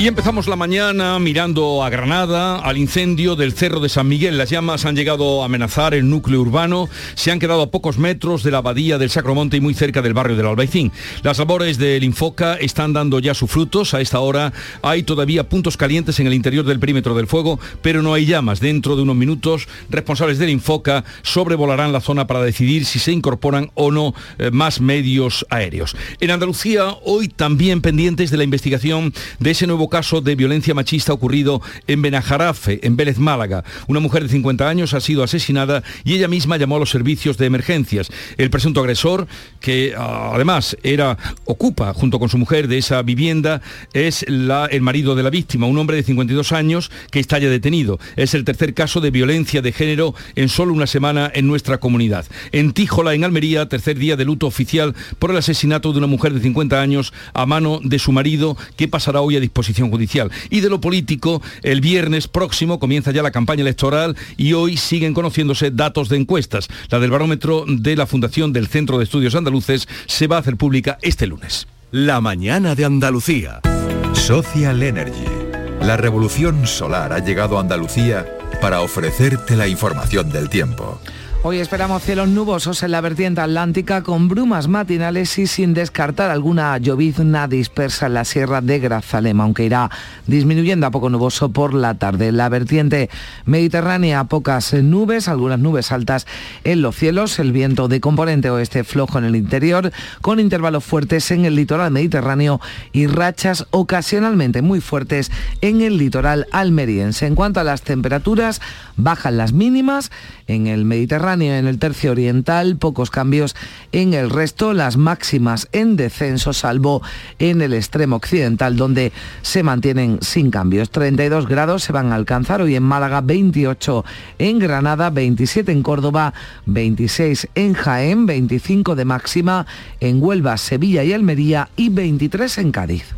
Y empezamos la mañana mirando a Granada, al incendio del Cerro de San Miguel. Las llamas han llegado a amenazar el núcleo urbano, se han quedado a pocos metros de la abadía del Sacromonte y muy cerca del barrio del Albaicín. Las labores del Infoca están dando ya sus frutos. A esta hora hay todavía puntos calientes en el interior del perímetro del fuego, pero no hay llamas. Dentro de unos minutos, responsables del Infoca sobrevolarán la zona para decidir si se incorporan o no eh, más medios aéreos. En Andalucía, hoy también pendientes de la investigación de ese nuevo caso de violencia machista ocurrido en Benajarafe, en Vélez Málaga. Una mujer de 50 años ha sido asesinada y ella misma llamó a los servicios de emergencias. El presunto agresor, que ah, además era, ocupa junto con su mujer de esa vivienda, es el marido de la víctima, un hombre de 52 años que está ya detenido. Es el tercer caso de violencia de género en solo una semana en nuestra comunidad. En Tíjola, en Almería, tercer día de luto oficial por el asesinato de una mujer de 50 años a mano de su marido, que pasará hoy a disposición judicial. Y de lo político, el viernes próximo comienza ya la campaña electoral y hoy siguen conociéndose datos de encuestas. La del barómetro de la Fundación del Centro de Estudios Andaluces se va a hacer pública este lunes. La mañana de Andalucía. Social Energy. La revolución solar ha llegado a Andalucía para ofrecerte la información del tiempo. Hoy esperamos cielos nubosos en la vertiente atlántica con brumas matinales y sin descartar alguna llovizna dispersa en la sierra de Grazalema, aunque irá disminuyendo a poco nuboso por la tarde. En la vertiente mediterránea pocas nubes, algunas nubes altas en los cielos, el viento de componente oeste flojo en el interior, con intervalos fuertes en el litoral mediterráneo y rachas ocasionalmente muy fuertes en el litoral almeriense. En cuanto a las temperaturas, bajan las mínimas en el Mediterráneo en el tercio oriental, pocos cambios en el resto, las máximas en descenso, salvo en el extremo occidental, donde se mantienen sin cambios. 32 grados se van a alcanzar hoy en Málaga, 28 en Granada, 27 en Córdoba, 26 en Jaén, 25 de máxima en Huelva, Sevilla y Almería y 23 en Cádiz.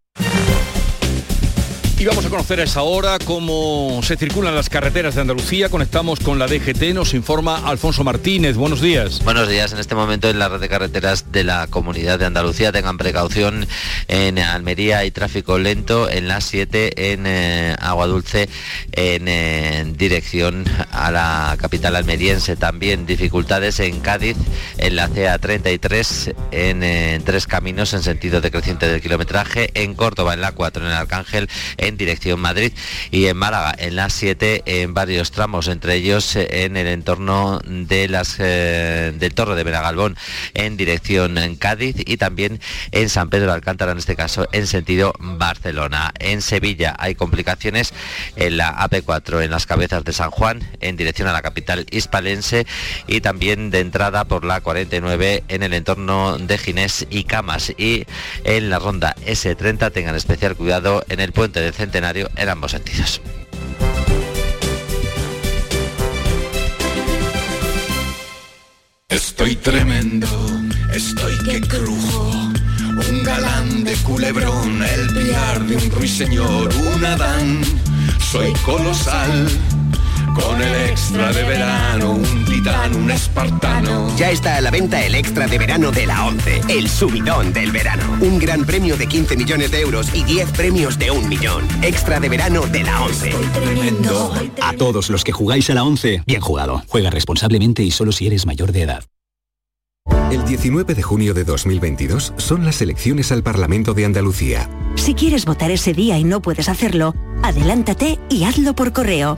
Y vamos a conocer a esa hora cómo se circulan las carreteras de Andalucía. Conectamos con la DGT, nos informa Alfonso Martínez. Buenos días. Buenos días. En este momento en la red de carreteras de la Comunidad de Andalucía tengan precaución en Almería hay tráfico lento en la 7 en eh, Agua Dulce en, dirección a la capital almeriense. También dificultades en Cádiz en la CA33 en, en tres caminos en sentido decreciente del kilometraje. En Córdoba en la 4 en el Arcángel dirección Madrid y en Málaga en las 7 en varios tramos, entre ellos eh, en el entorno de las eh, del Torre de Benagalbón en dirección en Cádiz y también en San Pedro de Alcántara, en este caso en sentido Barcelona. En Sevilla hay complicaciones en la AP4 en las cabezas de San Juan en dirección a la capital hispalense y también de entrada por la 49 en el entorno de Ginés y Camas y en la ronda S30 tengan especial cuidado en el puente de centenario en ambos sentidos. Estoy tremendo, estoy que crujo. Un galán de culebrón, el piar de un ruiseñor, un Adán. Soy colosal con el extra de verano, un titán, un espartano. Ya está a la venta el extra de verano de la 11, el subidón del verano. Un gran premio de 15 millones de euros y 10 premios de un millón. Extra de verano de la 11. A todos los que jugáis a la 11, bien jugado. Juega responsablemente y solo si eres mayor de edad. El 19 de junio de 2022 son las elecciones al Parlamento de Andalucía. Si quieres votar ese día y no puedes hacerlo, adelántate y hazlo por correo.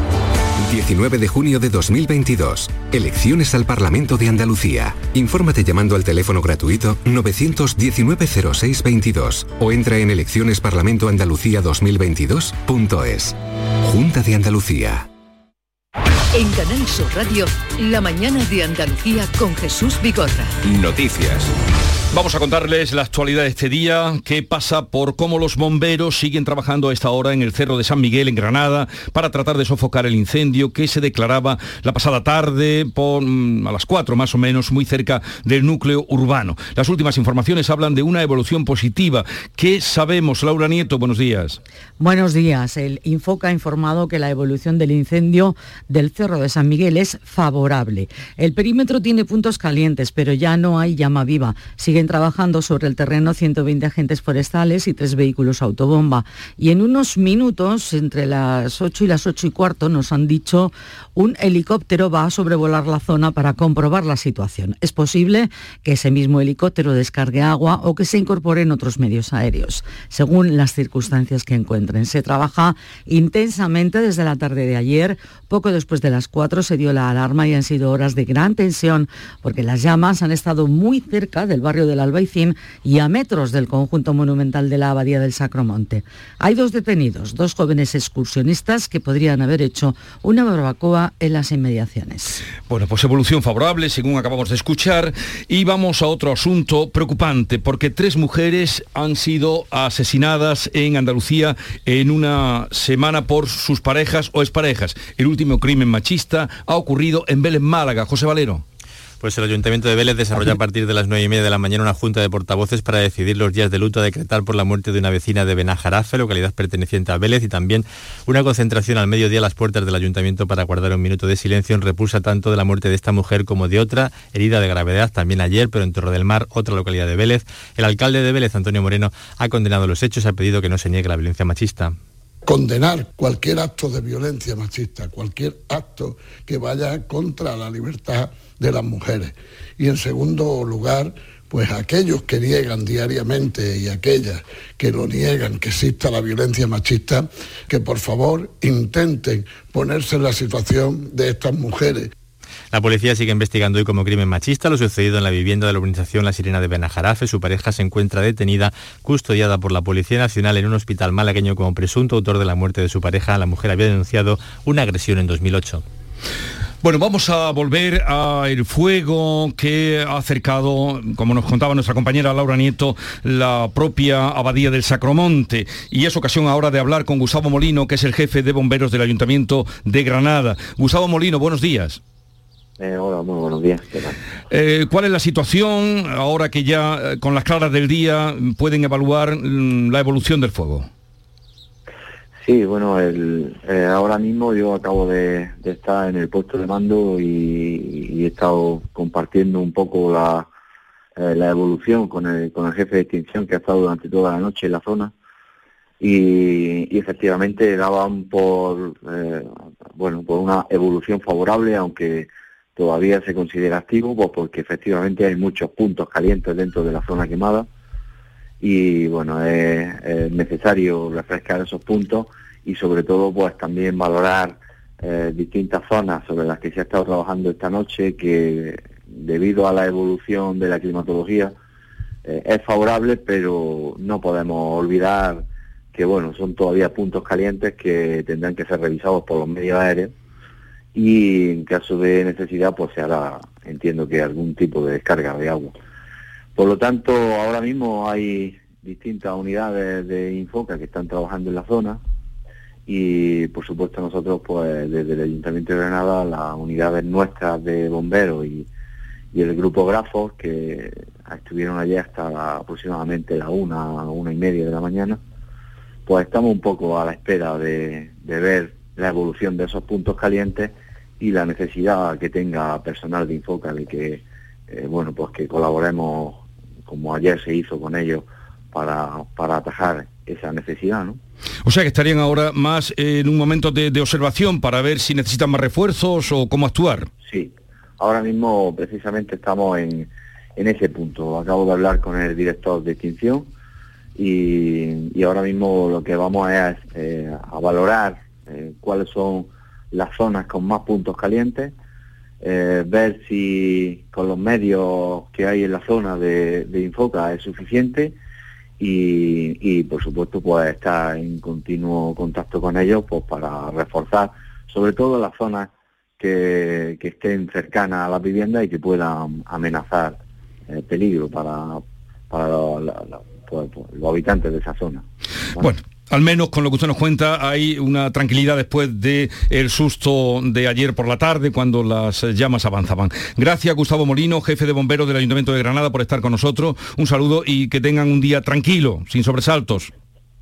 19 de junio de 2022. Elecciones al Parlamento de Andalucía. Infórmate llamando al teléfono gratuito 919-0622 o entra en eleccionesparlamentoandalucía2022.es. Junta de Andalucía. En Canal Sur Radio, la mañana de Andalucía con Jesús Bigorra. Noticias. Vamos a contarles la actualidad de este día, qué pasa por cómo los bomberos siguen trabajando a esta hora en el Cerro de San Miguel, en Granada, para tratar de sofocar el incendio que se declaraba la pasada tarde, mm, a las 4 más o menos, muy cerca del núcleo urbano. Las últimas informaciones hablan de una evolución positiva. ¿Qué sabemos, Laura Nieto? Buenos días. Buenos días. El Infoca ha informado que la evolución del incendio del Cerro de San Miguel es favorable. El perímetro tiene puntos calientes, pero ya no hay llama viva. Sigue trabajando sobre el terreno 120 agentes forestales y tres vehículos autobomba. Y en unos minutos, entre las 8 y las 8 y cuarto, nos han dicho un helicóptero va a sobrevolar la zona para comprobar la situación. Es posible que ese mismo helicóptero descargue agua o que se incorpore en otros medios aéreos, según las circunstancias que encuentren. Se trabaja intensamente desde la tarde de ayer. Poco después de las 4 se dio la alarma y han sido horas de gran tensión porque las llamas han estado muy cerca del barrio del Albaicín y a metros del conjunto monumental de la Abadía del Sacromonte. Hay dos detenidos, dos jóvenes excursionistas que podrían haber hecho una barbacoa en las inmediaciones. Bueno, pues evolución favorable, según acabamos de escuchar. Y vamos a otro asunto preocupante, porque tres mujeres han sido asesinadas en Andalucía en una semana por sus parejas o exparejas. El último crimen machista ha ocurrido en Vélez, Málaga. José Valero. Pues el Ayuntamiento de Vélez desarrolla a partir de las nueve y media de la mañana una junta de portavoces para decidir los días de luto a decretar por la muerte de una vecina de Benajarafe, localidad perteneciente a Vélez, y también una concentración al mediodía a las puertas del Ayuntamiento para guardar un minuto de silencio en repulsa tanto de la muerte de esta mujer como de otra, herida de gravedad también ayer, pero en Torre del Mar, otra localidad de Vélez. El alcalde de Vélez, Antonio Moreno, ha condenado los hechos y ha pedido que no se niegue la violencia machista condenar cualquier acto de violencia machista, cualquier acto que vaya contra la libertad de las mujeres. Y en segundo lugar, pues aquellos que niegan diariamente y aquellas que lo niegan, que exista la violencia machista, que por favor intenten ponerse en la situación de estas mujeres la policía sigue investigando hoy como crimen machista lo sucedido en la vivienda de la organización La Sirena de Benajarafe. Su pareja se encuentra detenida, custodiada por la Policía Nacional en un hospital malagueño como presunto autor de la muerte de su pareja. La mujer había denunciado una agresión en 2008. Bueno, vamos a volver al fuego que ha acercado, como nos contaba nuestra compañera Laura Nieto, la propia abadía del Sacromonte. Y es ocasión ahora de hablar con Gustavo Molino, que es el jefe de bomberos del Ayuntamiento de Granada. Gustavo Molino, buenos días. Eh, hola, muy buenos días. Eh, ¿Cuál es la situación ahora que ya eh, con las claras del día pueden evaluar mm, la evolución del fuego? Sí, bueno, el, ahora mismo yo acabo de, estar en el puesto de mando y, he estado compartiendo un poco la, la evolución con el, con el jefe de extinción que ha estado durante toda la noche en la zona. Y, efectivamente daban por bueno por una evolución favorable aunque todavía se considera activo pues porque efectivamente hay muchos puntos calientes dentro de la zona quemada y bueno es, necesario refrescar esos puntos y sobre todo pues también valorar eh, distintas zonas sobre las que se ha estado trabajando esta noche que debido a la evolución de la climatología eh, es favorable pero no podemos olvidar que bueno son todavía puntos calientes que tendrán que ser revisados por los medios aéreos y en caso de necesidad pues se hará, entiendo que algún tipo de descarga de agua. Por lo tanto, ahora mismo hay distintas unidades de Infoca que están trabajando en la zona y por supuesto nosotros pues desde el Ayuntamiento de Granada, las unidades nuestras de bomberos y, el grupo Grafos que estuvieron allí hasta aproximadamente la una, una y media de la mañana, pues estamos un poco a la espera de, de ver la evolución de esos puntos calientes y la necesidad que tenga personal de Infoca de que, eh, bueno, pues que colaboremos como ayer se hizo con ellos para, para atajar esa necesidad, ¿no? O sea que estarían ahora más en un momento de, observación para ver si necesitan más refuerzos o cómo actuar. Sí, ahora mismo precisamente estamos en, en ese punto. Acabo de hablar con el director de extinción y, ahora mismo lo que vamos a, es eh, a valorar eh, cuáles son las zonas con más puntos calientes, eh, ver si con los medios que hay en la zona de, Infoca es suficiente y, por supuesto pues estar en continuo contacto con ellos pues para reforzar sobre todo las zonas que, estén cercanas a la vivienda y que puedan amenazar eh, peligro para, para pues, pues, los habitantes de esa zona. Bueno, al menos con lo que usted nos cuenta, hay una tranquilidad después del el susto de ayer por la tarde cuando las llamas avanzaban. Gracias Gustavo Molino, jefe de bomberos del Ayuntamiento de Granada, por estar con nosotros. Un saludo y que tengan un día tranquilo, sin sobresaltos.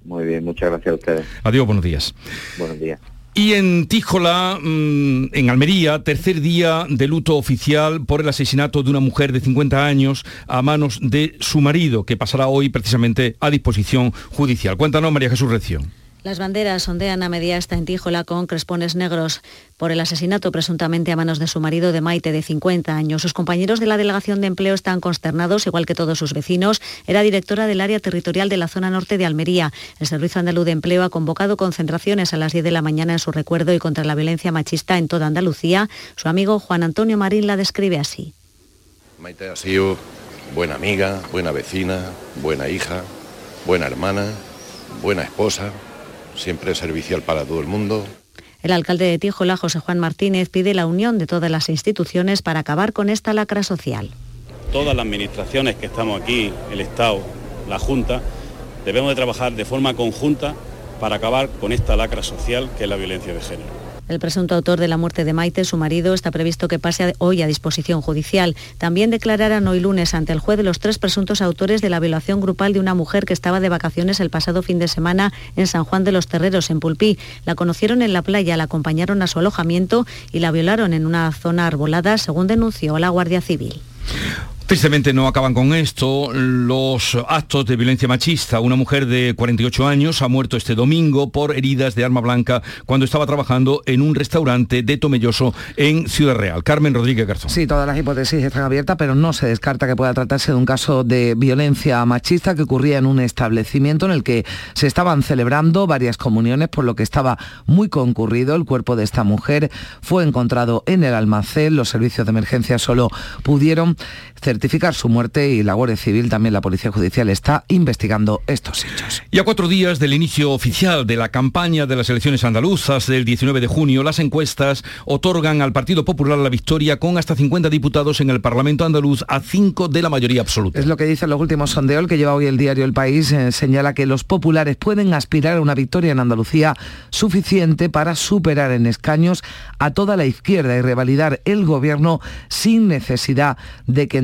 Muy bien, muchas gracias a ustedes. Adiós, buenos días. Buenos días. Y en Tíjola, mm, en Almería, tercer día de luto oficial por el asesinato de una mujer de 50 años a manos de su marido, que pasará hoy precisamente a disposición judicial. Cuéntanos, María Jesús Recio. Las banderas ondean a media esta en Tíjola con crespones negros por el asesinato presuntamente a manos de su marido de Maite de 50 años. Sus compañeros de la Delegación de Empleo están consternados, igual que todos sus vecinos. Era directora del área territorial de la zona norte de Almería. El Servicio Andaluz de Empleo ha convocado concentraciones a las 10 de la mañana en su recuerdo y contra la violencia machista en toda Andalucía. Su amigo Juan Antonio Marín la describe así. Maite ha sido buena amiga, buena vecina, buena hija, buena hermana, buena esposa siempre servicial para todo el mundo. El alcalde de Tíjola, José Juan Martínez, pide la unión de todas las instituciones para acabar con esta lacra social. Todas las administraciones que estamos aquí, el Estado, la Junta, debemos de trabajar de forma conjunta para acabar con esta lacra social que es la violencia de género. El presunto autor de la muerte de Maite, su marido, está previsto que pase hoy a disposición judicial. También declararán hoy lunes ante el juez los tres presuntos autores de la violación grupal de una mujer que estaba de vacaciones el pasado fin de semana en San Juan de los Terreros, en Pulpí. La conocieron en la playa, la acompañaron a su alojamiento y la violaron en una zona arbolada, según denunció la Guardia Civil. Tristemente no acaban con esto los actos de violencia machista. Una mujer de 48 años ha muerto este domingo por heridas de arma blanca cuando estaba trabajando en un restaurante de Tomelloso en Ciudad Real. Carmen Rodríguez Garzón. Sí, todas las hipótesis están abiertas, pero no se descarta que pueda tratarse de un caso de violencia machista que ocurría en un establecimiento en el que se estaban celebrando varias comuniones, por lo que estaba muy concurrido. El cuerpo de esta mujer fue encontrado en el almacén. Los servicios de emergencia solo pudieron certificar su muerte y la Guardia Civil, también la Policía Judicial, está investigando estos hechos. Y a cuatro días del inicio oficial de la campaña de las elecciones andaluzas del 19 de junio, las encuestas otorgan al Partido Popular la victoria con hasta 50 diputados en el Parlamento andaluz a cinco de la mayoría absoluta. Es lo que dice los últimos sondeos, que lleva hoy el diario El País, eh, señala que los populares pueden aspirar a una victoria en Andalucía suficiente para superar en escaños a toda la izquierda y revalidar el gobierno sin necesidad de que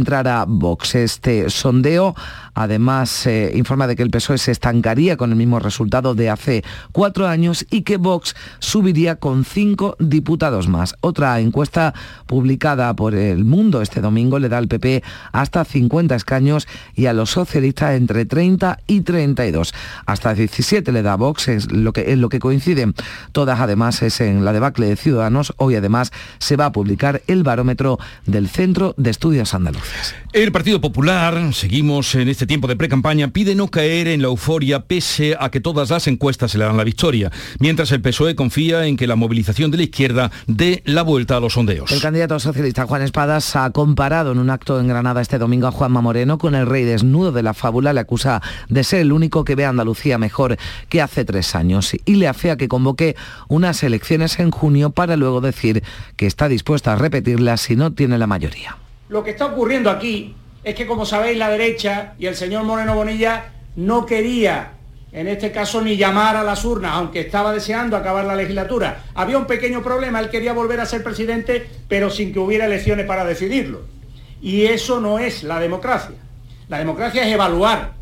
Vox. Este sondeo además eh, informa de que el PSOE se estancaría con el mismo resultado de hace cuatro años y que Vox subiría con cinco diputados más. Otra encuesta publicada por El Mundo este domingo le da al PP hasta 50 escaños y a los socialistas entre 30 y 32. Hasta 17 le da Vox, es lo que, es lo que coinciden. Todas además es en la debacle de Ciudadanos. Hoy además se va a publicar el barómetro del Centro de Estudios Andaluces. El Partido Popular, seguimos en este tiempo de pre-campaña, pide no caer en la euforia pese a que todas las encuestas se le dan la victoria, mientras el PSOE confía en que la movilización de la izquierda dé la vuelta a los sondeos. El candidato socialista Juan Espadas ha comparado en un acto en Granada este domingo a Juanma Moreno con el rey desnudo de la fábula, le acusa de ser el único que ve a Andalucía mejor que hace tres años y le afea que convoque unas elecciones en junio para luego decir que está dispuesta a repetirlas si no tiene la mayoría. Lo que está ocurriendo aquí es que, como sabéis, la derecha y el señor Moreno Bonilla no quería, en este caso, ni llamar a las urnas, aunque estaba deseando acabar la legislatura. Había un pequeño problema, él quería volver a ser presidente, pero sin que hubiera elecciones para decidirlo. Y eso no es la democracia. La democracia es evaluar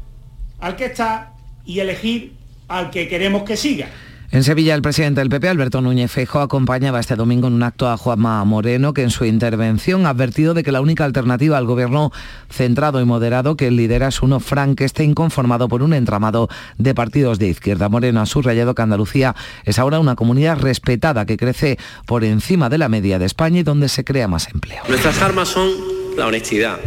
al que está y elegir al que queremos que siga. En Sevilla, el presidente del PP, Alberto Núñez Feijóo, acompañaba este domingo en un acto a Juanma Moreno, que en su intervención ha advertido de que la única alternativa al gobierno centrado y moderado que lidera es uno frankenstein conformado por un entramado de partidos de izquierda. Moreno ha subrayado que Andalucía es ahora una comunidad respetada que crece por encima de la media de España y donde se crea más empleo. Nuestras armas son la honestidad,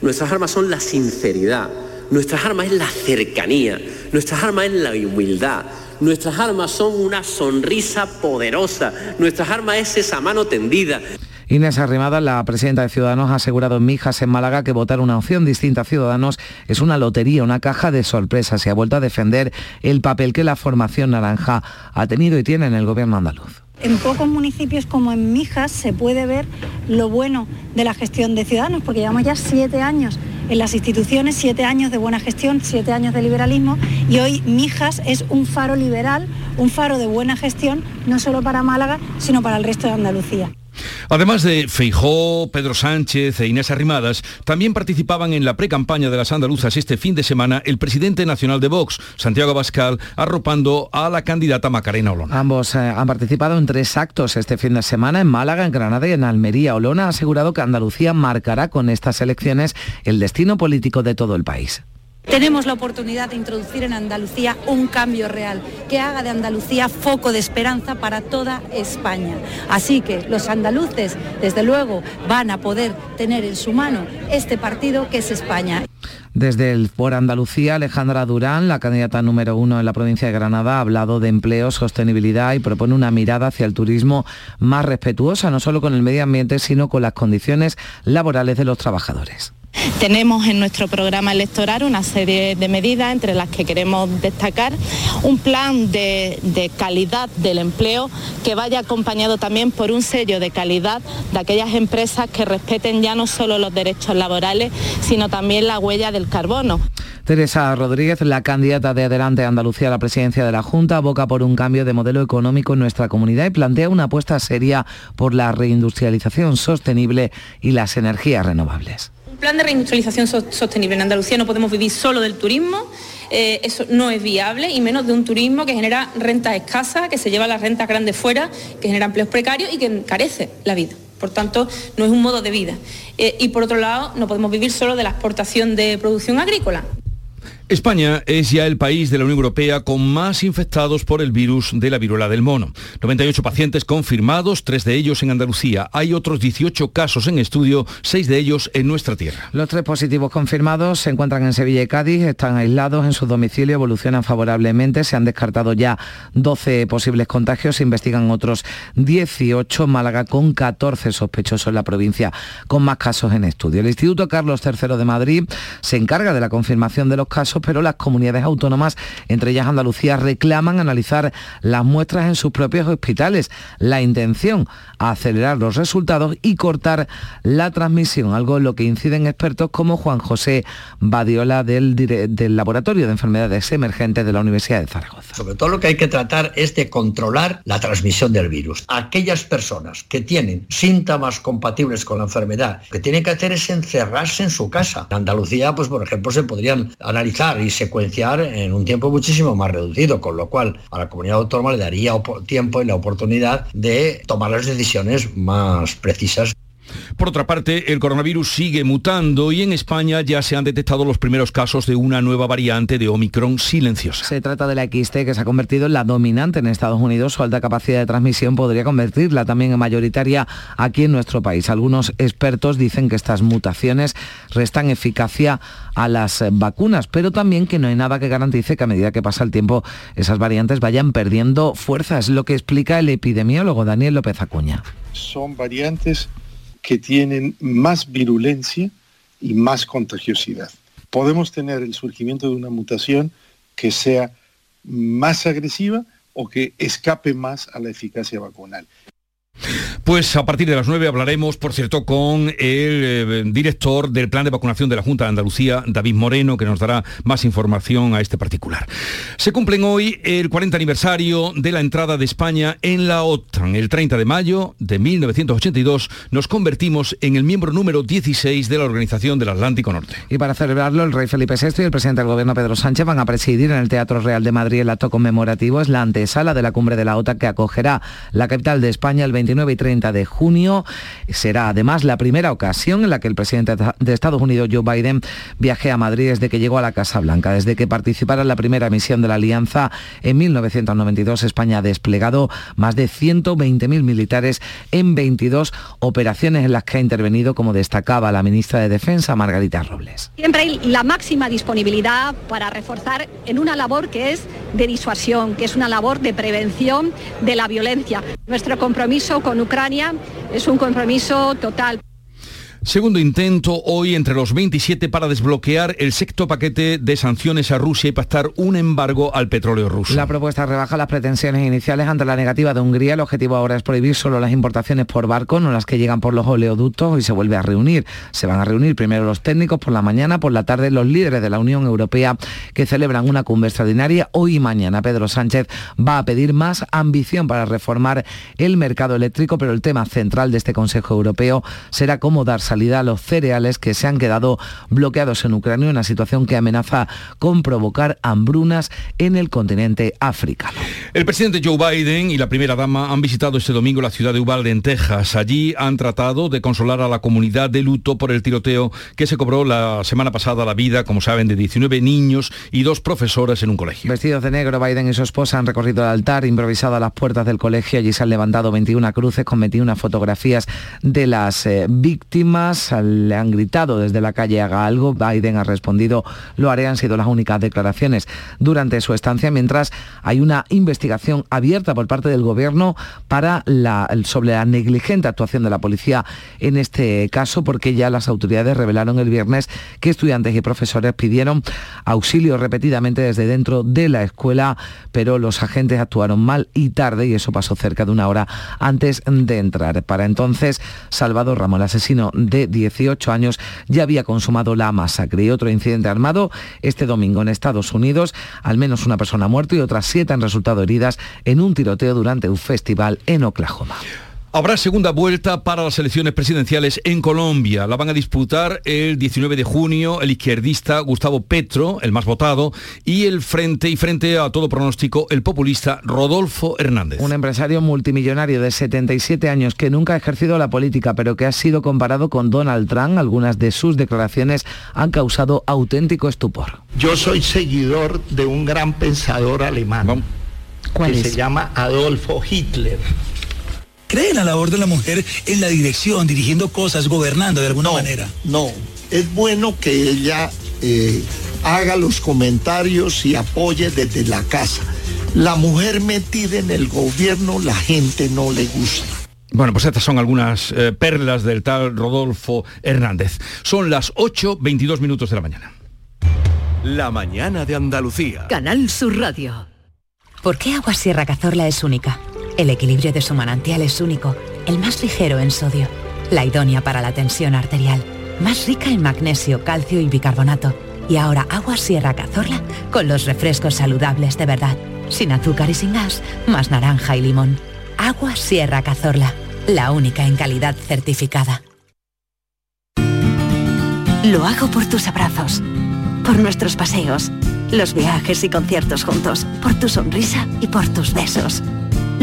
nuestras armas son la sinceridad Nuestras armas es la cercanía, nuestras armas es la humildad, nuestras armas son una sonrisa poderosa, nuestras armas es esa mano tendida. Inés Arrimada, la presidenta de Ciudadanos, ha asegurado en Mijas, en Málaga, que votar una opción distinta a Ciudadanos es una lotería, una caja de sorpresas y ha vuelto a defender el papel que la formación naranja ha tenido y tiene en el gobierno andaluz. En pocos municipios como en Mijas se puede ver lo bueno de la gestión de Ciudadanos, porque llevamos ya siete años en las instituciones, siete años de buena gestión, siete años de liberalismo y hoy Mijas es un faro liberal, un faro de buena gestión, no solo para Málaga, sino para el resto de Andalucía. Además de Feijó, Pedro Sánchez e Inés Arrimadas, también participaban en la pre-campaña de las andaluzas este fin de semana el presidente nacional de Vox, Santiago Abascal, arropando a la candidata Macarena Olona. Ambos eh, han participado en tres actos este fin de semana en Málaga, en Granada y en Almería. Olona ha asegurado que Andalucía marcará con estas elecciones el destino político de todo el país. Tenemos la oportunidad de introducir en Andalucía un cambio real que haga de Andalucía foco de esperanza para toda España. Así que los andaluces, desde luego, van a poder tener en su mano este partido que es España. Desde el Por Andalucía, Alejandra Durán, la candidata número uno en la provincia de Granada, ha hablado de empleo, sostenibilidad y propone una mirada hacia el turismo más respetuosa, no solo con el medio ambiente, sino con las condiciones laborales de los trabajadores. Tenemos en nuestro programa electoral una serie de medidas entre las que queremos destacar un plan de, calidad del empleo que vaya acompañado también por un sello de calidad de aquellas empresas que respeten ya no solo los derechos laborales, sino también la huella del carbono. Teresa Rodríguez, la candidata de Adelante Andalucía a la presidencia de la Junta, aboca por un cambio de modelo económico en nuestra comunidad y plantea una apuesta seria por la reindustrialización sostenible y las energías renovables plan de reindustrialización sostenible en Andalucía no podemos vivir solo del turismo, eh, eso no es viable y menos de un turismo que genera rentas escasas, que se lleva las rentas grandes fuera, que genera empleos precarios y que encarece la vida. Por tanto, no es un modo de vida. Eh, y por otro lado, no podemos vivir solo de la exportación de producción agrícola. España es ya el país de la Unión Europea con más infectados por el virus de la viruela del mono. 98 pacientes confirmados, tres de ellos en Andalucía. Hay otros 18 casos en estudio, seis de ellos en nuestra tierra. Los tres positivos confirmados se encuentran en Sevilla y Cádiz, están aislados en su domicilio, evolucionan favorablemente, se han descartado ya 12 posibles contagios, se investigan otros 18, Málaga con 14 sospechosos en la provincia con más casos en estudio. El Instituto Carlos III de Madrid se encarga de la confirmación de los casos pero las comunidades autónomas, entre ellas Andalucía, reclaman analizar las muestras en sus propios hospitales. La intención, acelerar los resultados y cortar la transmisión, algo en lo que inciden expertos como Juan José Badiola del, del Laboratorio de Enfermedades Emergentes de la Universidad de Zaragoza. Sobre todo lo que hay que tratar es de controlar la transmisión del virus. Aquellas personas que tienen síntomas compatibles con la enfermedad, lo que tienen que hacer es encerrarse en su casa. En Andalucía, pues por ejemplo, se podrían analizar y secuenciar en un tiempo muchísimo más reducido, con lo cual a la comunidad autónoma le daría tiempo y la oportunidad de tomar las decisiones más precisas. Por otra parte, el coronavirus sigue mutando y en España ya se han detectado los primeros casos de una nueva variante de Omicron silenciosa. Se trata de la XT que se ha convertido en la dominante en Estados Unidos. Su alta capacidad de transmisión podría convertirla también en mayoritaria aquí en nuestro país. Algunos expertos dicen que estas mutaciones restan eficacia a las vacunas, pero también que no hay nada que garantice que a medida que pasa el tiempo esas variantes vayan perdiendo fuerza. Es lo que explica el epidemiólogo Daniel López Acuña. Son variantes que tienen más virulencia y más contagiosidad. Podemos tener el surgimiento de una mutación que sea más agresiva o que escape más a la eficacia vacunal. Pues a partir de las 9 hablaremos, por cierto, con el eh, director del plan de vacunación de la Junta de Andalucía, David Moreno, que nos dará más información a este particular. Se cumplen hoy el 40 aniversario de la entrada de España en la OTAN. El 30 de mayo de 1982 nos convertimos en el miembro número 16 de la Organización del Atlántico Norte. Y para celebrarlo, el rey Felipe VI y el presidente del gobierno Pedro Sánchez van a presidir en el Teatro Real de Madrid el acto conmemorativo. Es la antesala de la cumbre de la OTAN que acogerá la capital de España el 29 y 30 30 de junio. Será además la primera ocasión en la que el presidente de Estados Unidos, Joe Biden, viaje a Madrid desde que llegó a la Casa Blanca. Desde que participara en la primera misión de la Alianza en 1992, España ha desplegado más de 120.000 militares en 22 operaciones en las que ha intervenido, como destacaba la ministra de Defensa, Margarita Robles. Siempre hay la máxima disponibilidad para reforzar en una labor que es de disuasión, que es una labor de prevención de la violencia. Nuestro compromiso con Ucrania es un compromiso total. Segundo intento hoy entre los 27 para desbloquear el sexto paquete de sanciones a Rusia y pactar un embargo al petróleo ruso. La propuesta rebaja las pretensiones iniciales ante la negativa de Hungría. El objetivo ahora es prohibir solo las importaciones por barco, no las que llegan por los oleoductos y se vuelve a reunir. Se van a reunir primero los técnicos por la mañana, por la tarde los líderes de la Unión Europea que celebran una cumbre extraordinaria. Hoy y mañana Pedro Sánchez va a pedir más ambición para reformar el mercado eléctrico, pero el tema central de este Consejo Europeo será cómo dar a los cereales que se han quedado bloqueados en Ucrania, una situación que amenaza con provocar hambrunas en el continente africano. El presidente Joe Biden y la primera dama han visitado este domingo la ciudad de Uvalde, en Texas. Allí han tratado de consolar a la comunidad de luto por el tiroteo que se cobró la semana pasada la vida, como saben, de 19 niños y dos profesoras en un colegio. Vestidos de negro, Biden y su esposa han recorrido el altar, improvisado a las puertas del colegio. Allí se han levantado 21 cruces con 21 fotografías de las eh, víctimas le han gritado desde la calle haga algo, Biden ha respondido lo haré, han sido las únicas declaraciones durante su estancia, mientras hay una investigación abierta por parte del gobierno para sobre la negligente actuación de la policía en este caso, porque ya las autoridades revelaron el viernes que estudiantes y profesores pidieron auxilio repetidamente desde dentro de la escuela, pero los agentes actuaron mal y tarde y eso pasó cerca de una hora antes de entrar. Para entonces, Salvador el asesino de 18 años, ya había consumado la masacre. Y otro incidente armado este domingo en Estados Unidos, al menos una persona muerta y otras siete han resultado heridas en un tiroteo durante un festival en Oklahoma. Habrá segunda vuelta para las elecciones presidenciales en Colombia. La van a disputar el 19 de junio el izquierdista Gustavo Petro, el más votado, y el frente y frente a todo pronóstico el populista Rodolfo Hernández. Un empresario multimillonario de 77 años que nunca ha ejercido la política, pero que ha sido comparado con Donald Trump. Algunas de sus declaraciones han causado auténtico estupor. Yo soy seguidor de un gran pensador alemán que se llama Adolfo Hitler cree en la labor de la mujer en la dirección, dirigiendo cosas, gobernando de alguna manera. No, es bueno que ella eh, haga los comentarios y apoye desde la casa. La mujer metida en el gobierno, la gente no le gusta. Bueno, pues estas son algunas eh, perlas del tal Rodolfo Hernández. Son las 8.22 minutos de la mañana. La mañana de Andalucía. Canal Sur Radio. ¿Por qué Agua Sierra Cazorla es única? El equilibrio de su manantial es único, el más ligero en sodio, la idónea para la tensión arterial, más rica en magnesio, calcio y bicarbonato. Y ahora agua Sierra Cazorla con los refrescos saludables de verdad, sin azúcar y sin gas, más naranja y limón. Agua Sierra Cazorla, la única en calidad certificada. Lo hago por tus abrazos, por nuestros paseos, los viajes y conciertos juntos, por tu sonrisa y por tus besos.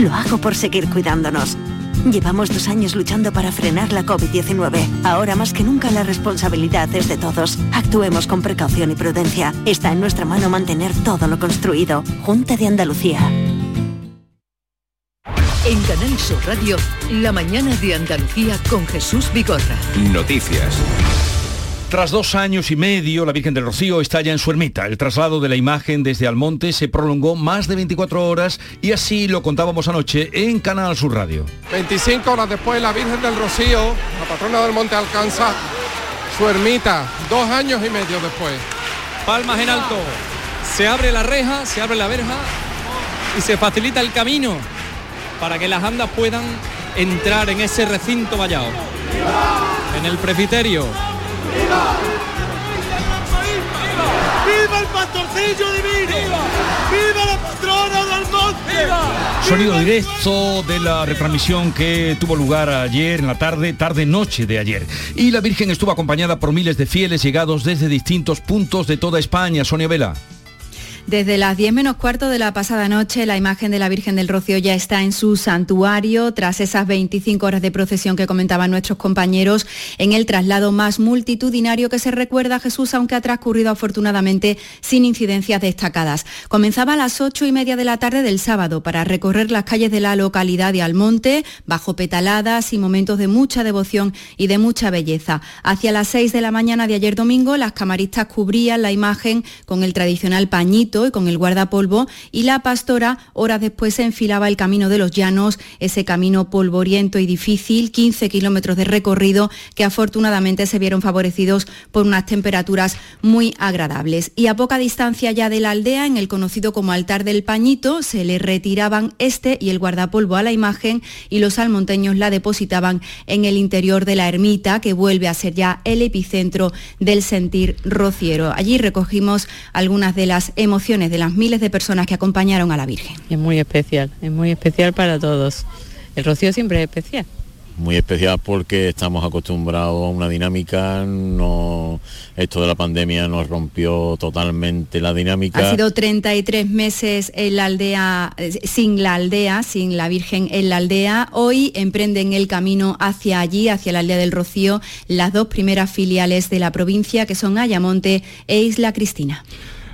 Lo hago por seguir cuidándonos. Llevamos dos años luchando para frenar la COVID-19. Ahora más que nunca la responsabilidad es de todos. Actuemos con precaución y prudencia. Está en nuestra mano mantener todo lo construido. Junta de Andalucía. En Canal Sur Radio, la mañana de Andalucía con Jesús Vigorra. Noticias. Tras dos años y medio, la Virgen del Rocío está ya en su ermita. El traslado de la imagen desde Almonte se prolongó más de 24 horas y así lo contábamos anoche en Canal Sur Radio. 25 horas después, la Virgen del Rocío, la patrona del Monte, alcanza su ermita, dos años y medio después. Palmas en alto. Se abre la reja, se abre la verja y se facilita el camino para que las andas puedan entrar en ese recinto vallado. En el presbiterio ¡Viva! ¡Viva el pastorcillo divino! ¡Viva la patrona del monte! Sonido directo de la retransmisión que tuvo lugar ayer en la tarde, tarde-noche de ayer. Y la Virgen estuvo acompañada por miles de fieles llegados desde distintos puntos de toda España. Sonia Vela. Desde las 10 menos cuarto de la pasada noche, la imagen de la Virgen del Rocío ya está en su santuario, tras esas 25 horas de procesión que comentaban nuestros compañeros, en el traslado más multitudinario que se recuerda a Jesús, aunque ha transcurrido afortunadamente sin incidencias destacadas. Comenzaba a las 8 y media de la tarde del sábado para recorrer las calles de la localidad de Almonte, bajo petaladas y momentos de mucha devoción y de mucha belleza. Hacia las 6 de la mañana de ayer domingo, las camaristas cubrían la imagen con el tradicional pañito y con el guardapolvo y la pastora horas después se enfilaba el camino de los llanos, ese camino polvoriento y difícil, 15 kilómetros de recorrido que afortunadamente se vieron favorecidos por unas temperaturas muy agradables. Y a poca distancia ya de la aldea, en el conocido como altar del pañito, se le retiraban este y el guardapolvo a la imagen y los almonteños la depositaban en el interior de la ermita, que vuelve a ser ya el epicentro del sentir rociero. Allí recogimos algunas de las emociones de las miles de personas que acompañaron a la Virgen. Es muy especial, es muy especial para todos. El rocío siempre es especial. Muy especial porque estamos acostumbrados a una dinámica, no, esto de la pandemia nos rompió totalmente la dinámica. Ha sido 33 meses en la aldea, sin la aldea, sin la Virgen en la aldea. Hoy emprenden el camino hacia allí, hacia la aldea del Rocío, las dos primeras filiales de la provincia, que son Ayamonte e Isla Cristina.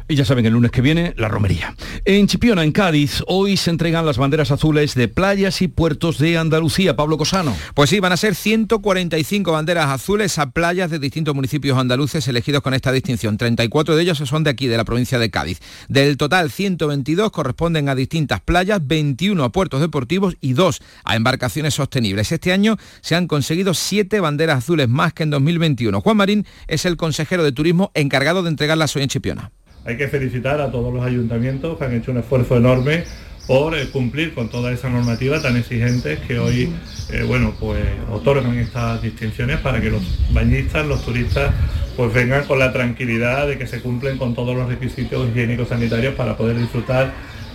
Y ya saben, el lunes que viene, la romería. En Chipiona, en Cádiz, hoy se entregan las banderas azules de playas y puertos de Andalucía. Pablo Cosano. Pues sí, van a ser 145 banderas azules a playas de distintos municipios andaluces elegidos con esta distinción. 34 de ellos son de aquí, de la provincia de Cádiz. Del total, 122 corresponden a distintas playas, 21 a puertos deportivos y 2 a embarcaciones sostenibles. Este año se han conseguido 7 banderas azules más que en 2021. Juan Marín es el consejero de turismo encargado de entregarlas hoy en Chipiona. Hay que felicitar a todos los ayuntamientos que han hecho un esfuerzo enorme por eh, cumplir con toda esa normativa tan exigente que hoy eh, bueno, pues, otorgan estas distinciones para que los bañistas, los turistas, pues vengan con la tranquilidad de que se cumplen con todos los requisitos higiénicos sanitarios para poder disfrutar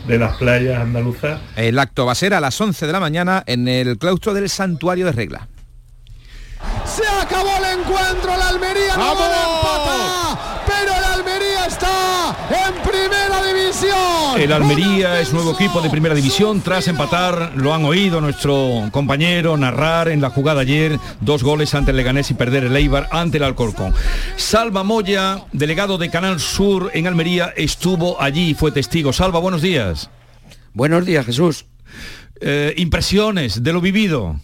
de las playas andaluzas. El acto va a ser a las 11 de la mañana en el claustro del Santuario de Regla. Se acabó el encuentro, la Almería no pero el Almería está en primera división. El Almería es nuevo equipo de primera división tras empatar, lo han oído nuestro compañero narrar en la jugada ayer, dos goles ante el Leganés y perder el Eibar ante el Alcorcón. Salva Moya, delegado de Canal Sur en Almería, estuvo allí, fue testigo. Salva, buenos días. Buenos días, Jesús. Eh, impresiones de lo vivido.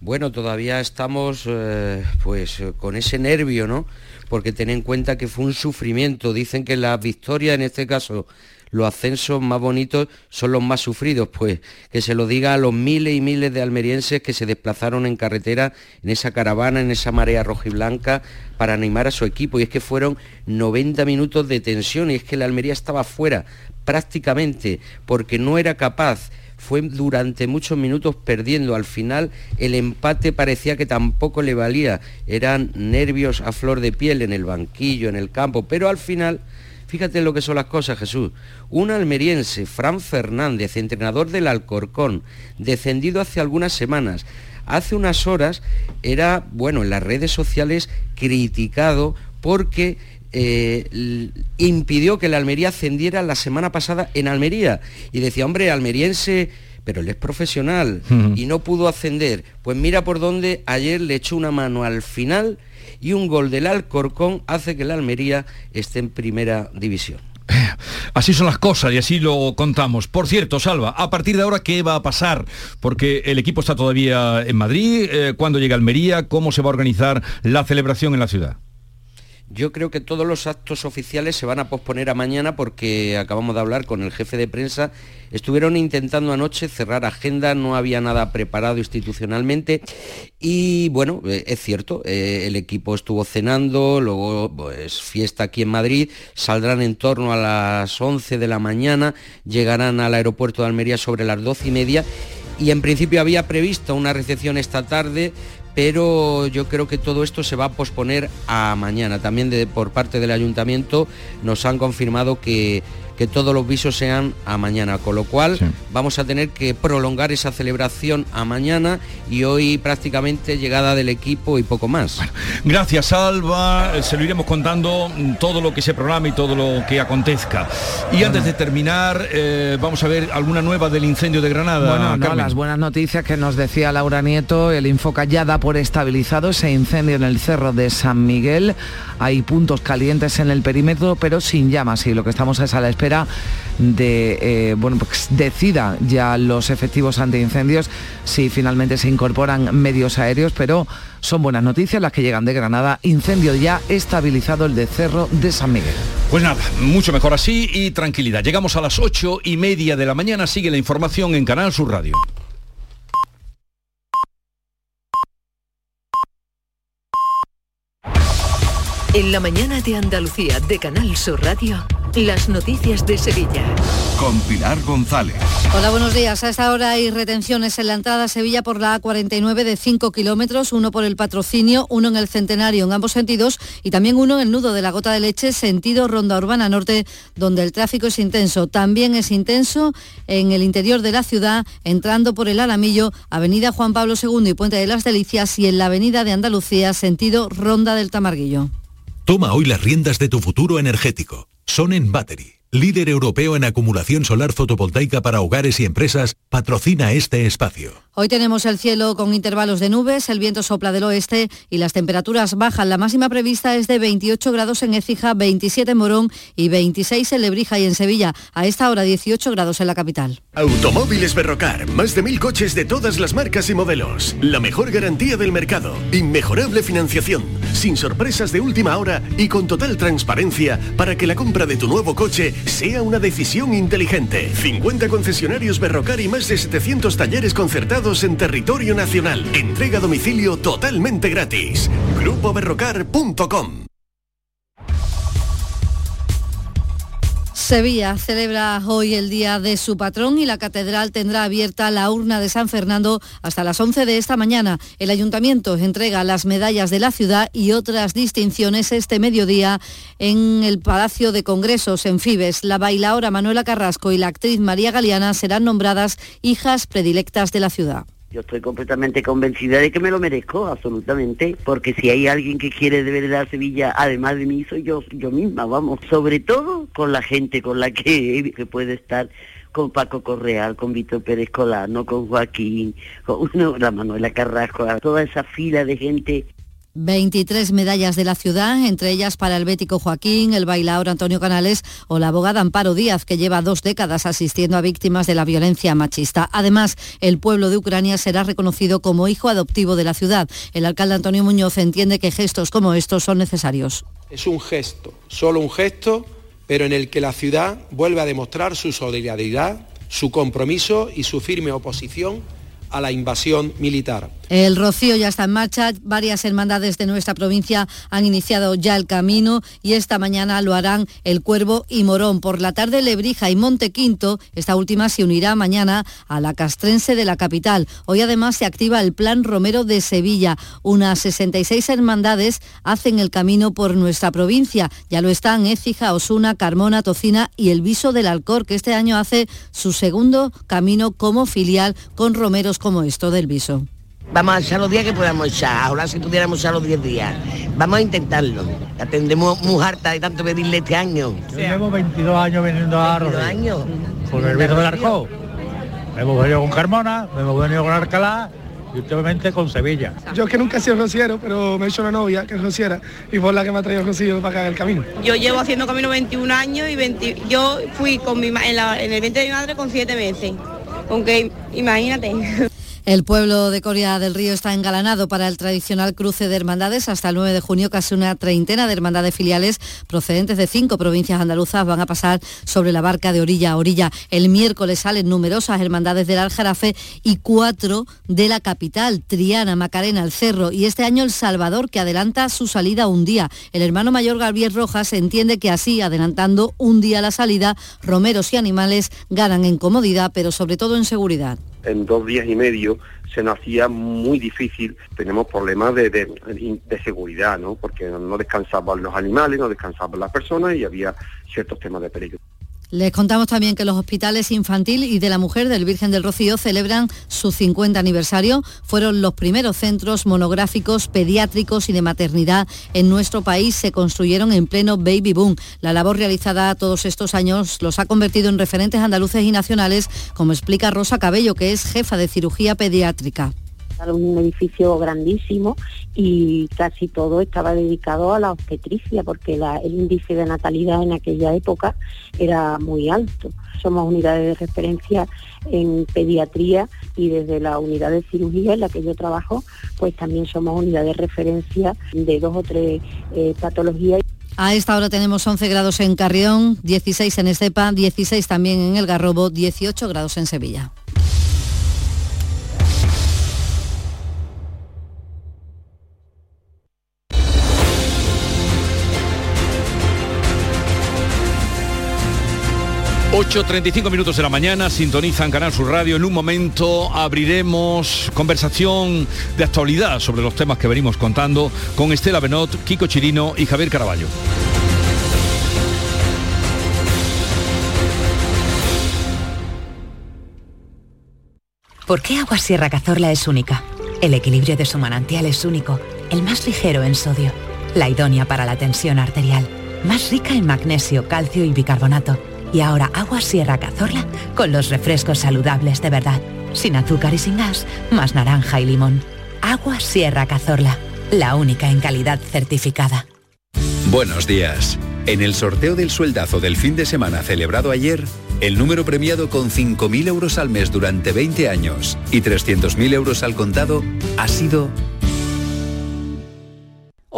Bueno, todavía estamos eh, pues con ese nervio, ¿no? Porque ten en cuenta que fue un sufrimiento. Dicen que la victoria, en este caso, los ascensos más bonitos son los más sufridos, pues que se lo diga a los miles y miles de almerienses que se desplazaron en carretera, en esa caravana, en esa marea roja y blanca, para animar a su equipo. Y es que fueron 90 minutos de tensión y es que la Almería estaba fuera prácticamente porque no era capaz fue durante muchos minutos perdiendo. Al final el empate parecía que tampoco le valía. Eran nervios a flor de piel en el banquillo, en el campo, pero al final... Fíjate lo que son las cosas, Jesús. Un almeriense, Fran Fernández, entrenador del Alcorcón, descendido hace algunas semanas, hace unas horas era, bueno, en las redes sociales criticado porque eh, impidió que la Almería ascendiera la semana pasada en Almería. Y decía, hombre, almeriense, pero él es profesional y no pudo ascender. Pues mira por dónde ayer le echó una mano al final y un gol del Alcorcón hace que la Almería esté en primera división. Así son las cosas y así lo contamos. Por cierto, Salva, a partir de ahora, ¿qué va a pasar? Porque el equipo está todavía en Madrid. Eh, ¿Cuándo llega Almería? ¿Cómo se va a organizar la celebración en la ciudad? Yo creo que todos los actos oficiales se van a posponer a mañana porque acabamos de hablar con el jefe de prensa. Estuvieron intentando anoche cerrar agenda, no había nada preparado institucionalmente. Y bueno, eh, es cierto, eh, el equipo estuvo cenando, luego pues fiesta aquí en Madrid, saldrán en torno a las 11 de la mañana, llegarán al aeropuerto de Almería sobre las 12 y media. Y en principio había previsto una recepción esta tarde, pero yo creo que todo esto se va a posponer a mañana. También por parte del ayuntamiento nos han confirmado que, que todos los visos sean a mañana, con lo cual vamos a tener que prolongar esa celebración a mañana y hoy prácticamente llegada del equipo y poco más. Gracias Alba, se lo iremos contando todo lo que se programa y todo lo que acontezca. Y antes de terminar, eh, vamos a ver alguna nueva del incendio de Granada. Bueno, no, las buenas noticias que nos decía Laura Nieto, el Infoca ya da por estabilizado ese incendio en el cerro de San Miguel. Hay puntos calientes en el perímetro, pero sin llamas y lo que estamos es a la espera de, eh, bueno, pues decida ya los efectivos antiincendios si finalmente se incorporan medios aéreos, pero son buenas noticias las que llegan de Granada. Incendio ya estabilizado el de Cerro de San Miguel. Pues nada, mucho mejor así y tranquilidad. Llegamos a las ocho y media de la mañana. Sigue la información en Canal Sur Radio. En la mañana de Andalucía de Canal Sur Radio. Las noticias de Sevilla. Con Pilar González. Hola, buenos días. A esta hora hay retenciones en la entrada a Sevilla por la A49 de 5 kilómetros, uno por el patrocinio, uno en el centenario en ambos sentidos y también uno en el nudo de la gota de leche, sentido Ronda Urbana Norte, donde el tráfico es intenso. También es intenso en el interior de la ciudad, entrando por el Alamillo, Avenida Juan Pablo II y Puente de las Delicias y en la Avenida de Andalucía, sentido Ronda del Tamarguillo. Toma hoy las riendas de tu futuro energético. Sonen Battery, líder europeo en acumulación solar fotovoltaica para hogares y empresas, patrocina este espacio. Hoy tenemos el cielo con intervalos de nubes, el viento sopla del oeste y las temperaturas bajan. La máxima prevista es de 28 grados en Écija, 27 en Morón y 26 en Lebrija y en Sevilla. A esta hora 18 grados en la capital. Automóviles Berrocar, más de mil coches de todas las marcas y modelos. La mejor garantía del mercado, inmejorable financiación, sin sorpresas de última hora y con total transparencia para que la compra de tu nuevo coche sea una decisión inteligente. 50 concesionarios Berrocar y más de 700 talleres concertados en territorio nacional. Entrega a domicilio totalmente gratis. GrupoBerrocar.com Sevilla celebra hoy el día de su patrón y la catedral tendrá abierta la urna de San Fernando hasta las 11 de esta mañana. El ayuntamiento entrega las medallas de la ciudad y otras distinciones este mediodía en el Palacio de Congresos en Fibes. La bailaora Manuela Carrasco y la actriz María Galeana serán nombradas hijas predilectas de la ciudad. Yo estoy completamente convencida de que me lo merezco, absolutamente, porque si hay alguien que quiere de verdad Sevilla, además de mí, soy yo, yo misma, vamos, sobre todo con la gente con la que, puede estar con Paco Correal, con Víctor Pérez Colano, con Joaquín, con la Manuela Carrasco, toda esa fila de gente 23 medallas de la ciudad, entre ellas para el bético Joaquín, el bailaor Antonio Canales o la abogada Amparo Díaz, que lleva dos décadas asistiendo a víctimas de la violencia machista. Además, el pueblo de Ucrania será reconocido como hijo adoptivo de la ciudad. El alcalde Antonio Muñoz entiende que gestos como estos son necesarios. Es un gesto, solo un gesto, pero en el que la ciudad vuelve a demostrar su solidaridad, su compromiso y su firme oposición a la invasión militar. El rocío ya está en marcha, varias hermandades de nuestra provincia han iniciado ya el camino y esta mañana lo harán el Cuervo y Morón. Por la tarde Lebrija y Montequinto, esta última se unirá mañana a la castrense de la capital. Hoy además se activa el Plan Romero de Sevilla. Unas 66 hermandades hacen el camino por nuestra provincia. Ya lo están Écija, Osuna, Carmona, Tocina y el Viso del Alcor, que este año hace su segundo camino como filial con romeros como esto del Viso. Vamos a echar los días que podamos echar. Ahora si pudiéramos echar los 10 días. Vamos a intentarlo. Atendemos muy harta de tanto pedirle este año. Llevo 22 años vendiendo arroz. 22 años. Con el vino del Arco. Hemos venido con Carmona, hemos venido con Alcalá y últimamente con Sevilla. Yo que nunca he sido rociero, pero me he hecho una novia que es rociera y por la que me ha traído Rocío para acá el camino. Yo llevo haciendo camino 21 años y 20, yo fui con mi, en, la, en el 20 de mi madre con 7 meses. Aunque imagínate. El pueblo de Coria del Río está engalanado para el tradicional cruce de hermandades. Hasta el 9 de junio casi una treintena de hermandades filiales procedentes de cinco provincias andaluzas van a pasar sobre la barca de orilla a orilla. El miércoles salen numerosas hermandades del Aljarafe y cuatro de la capital, Triana, Macarena, El Cerro y este año El Salvador que adelanta su salida un día. El hermano mayor Gabriel Rojas entiende que así, adelantando un día la salida, romeros y animales ganan en comodidad, pero sobre todo en seguridad en dos días y medio se nos hacía muy difícil. Tenemos problemas de, de, seguridad, ¿no? Porque no descansaban los animales, no descansaban las personas y había ciertos temas de peligro. Les contamos también que los hospitales infantil y de la mujer del Virgen del Rocío celebran su 50 aniversario. Fueron los primeros centros monográficos pediátricos y de maternidad en nuestro país. Se construyeron en pleno baby boom. La labor realizada todos estos años los ha convertido en referentes andaluces y nacionales, como explica Rosa Cabello, que es jefa de cirugía pediátrica un edificio grandísimo y casi todo estaba dedicado a la obstetricia porque el índice de natalidad en aquella época era muy alto. Somos unidades de referencia en pediatría y desde la unidad de cirugía en la que yo trabajo, pues también somos unidad de referencia de dos o tres eh, patologías. A esta hora tenemos 11 grados en Carrión, 16 en Estepa, 16 también en El Garrobo, 18 grados en Sevilla. 8.35 minutos de la mañana, sintonizan Canal Sur Radio. En un momento abriremos conversación de actualidad sobre los temas que venimos contando con Estela Benot, Kiko Chirino y Javier Caraballo. ¿Por qué Agua Sierra Cazorla es única? El equilibrio de su manantial es único, el más ligero en sodio, la idónea para la tensión arterial, más rica en magnesio, calcio y bicarbonato y ahora agua Sierra Cazorla con los refrescos saludables de verdad, sin azúcar y sin gas, más naranja y limón. Agua Sierra Cazorla, la única en calidad certificada. Buenos días. En el sorteo del sueldazo del fin de semana celebrado ayer, el número premiado con 5.000 euros al mes durante 20 años y 300.000 euros al contado ha sido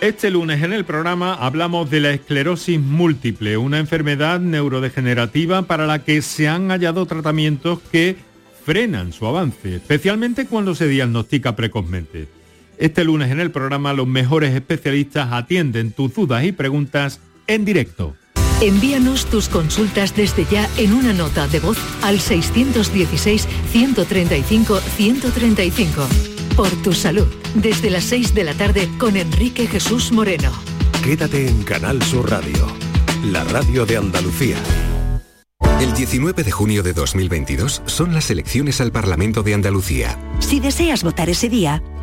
Este lunes en el programa hablamos de la esclerosis múltiple, una enfermedad neurodegenerativa para la que se han hallado tratamientos que frenan su avance, especialmente cuando se diagnostica precozmente. Este lunes en el programa los mejores especialistas atienden tus dudas y preguntas en directo. Envíanos tus consultas desde ya en una nota de voz al 616 135 135 por tu salud. Desde las 6 de la tarde con Enrique Jesús Moreno. Quédate en Canal Sur Radio, la radio de Andalucía. El 19 de junio de 2022 son las elecciones al Parlamento de Andalucía. Si deseas votar ese día,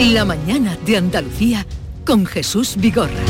La mañana de Andalucía con Jesús Vigorra.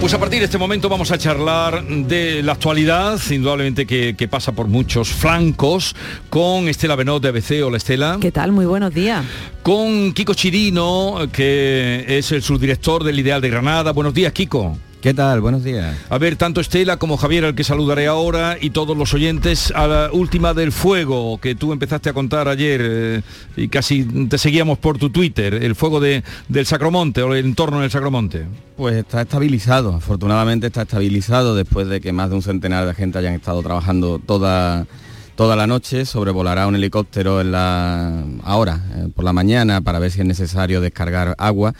Pues a partir de este momento vamos a charlar de la actualidad, indudablemente que, pasa por muchos flancos, con Estela Benot de ABC. Hola Estela. ¿Qué tal? Muy buenos días. Con Kiko Chirino, que es el subdirector del Ideal de Granada. Buenos días, Kiko. ¿Qué tal? Buenos días. A ver, tanto Estela como Javier, al que saludaré ahora, y todos los oyentes, a la última del fuego que tú empezaste a contar ayer eh, y casi te seguíamos por tu Twitter, el fuego de, del Sacromonte o el entorno del Sacromonte. Pues está estabilizado, afortunadamente está estabilizado después de que más de un centenar de gente hayan estado trabajando toda toda la noche, sobrevolará un helicóptero en la ahora, eh, por la mañana, para ver si es necesario descargar agua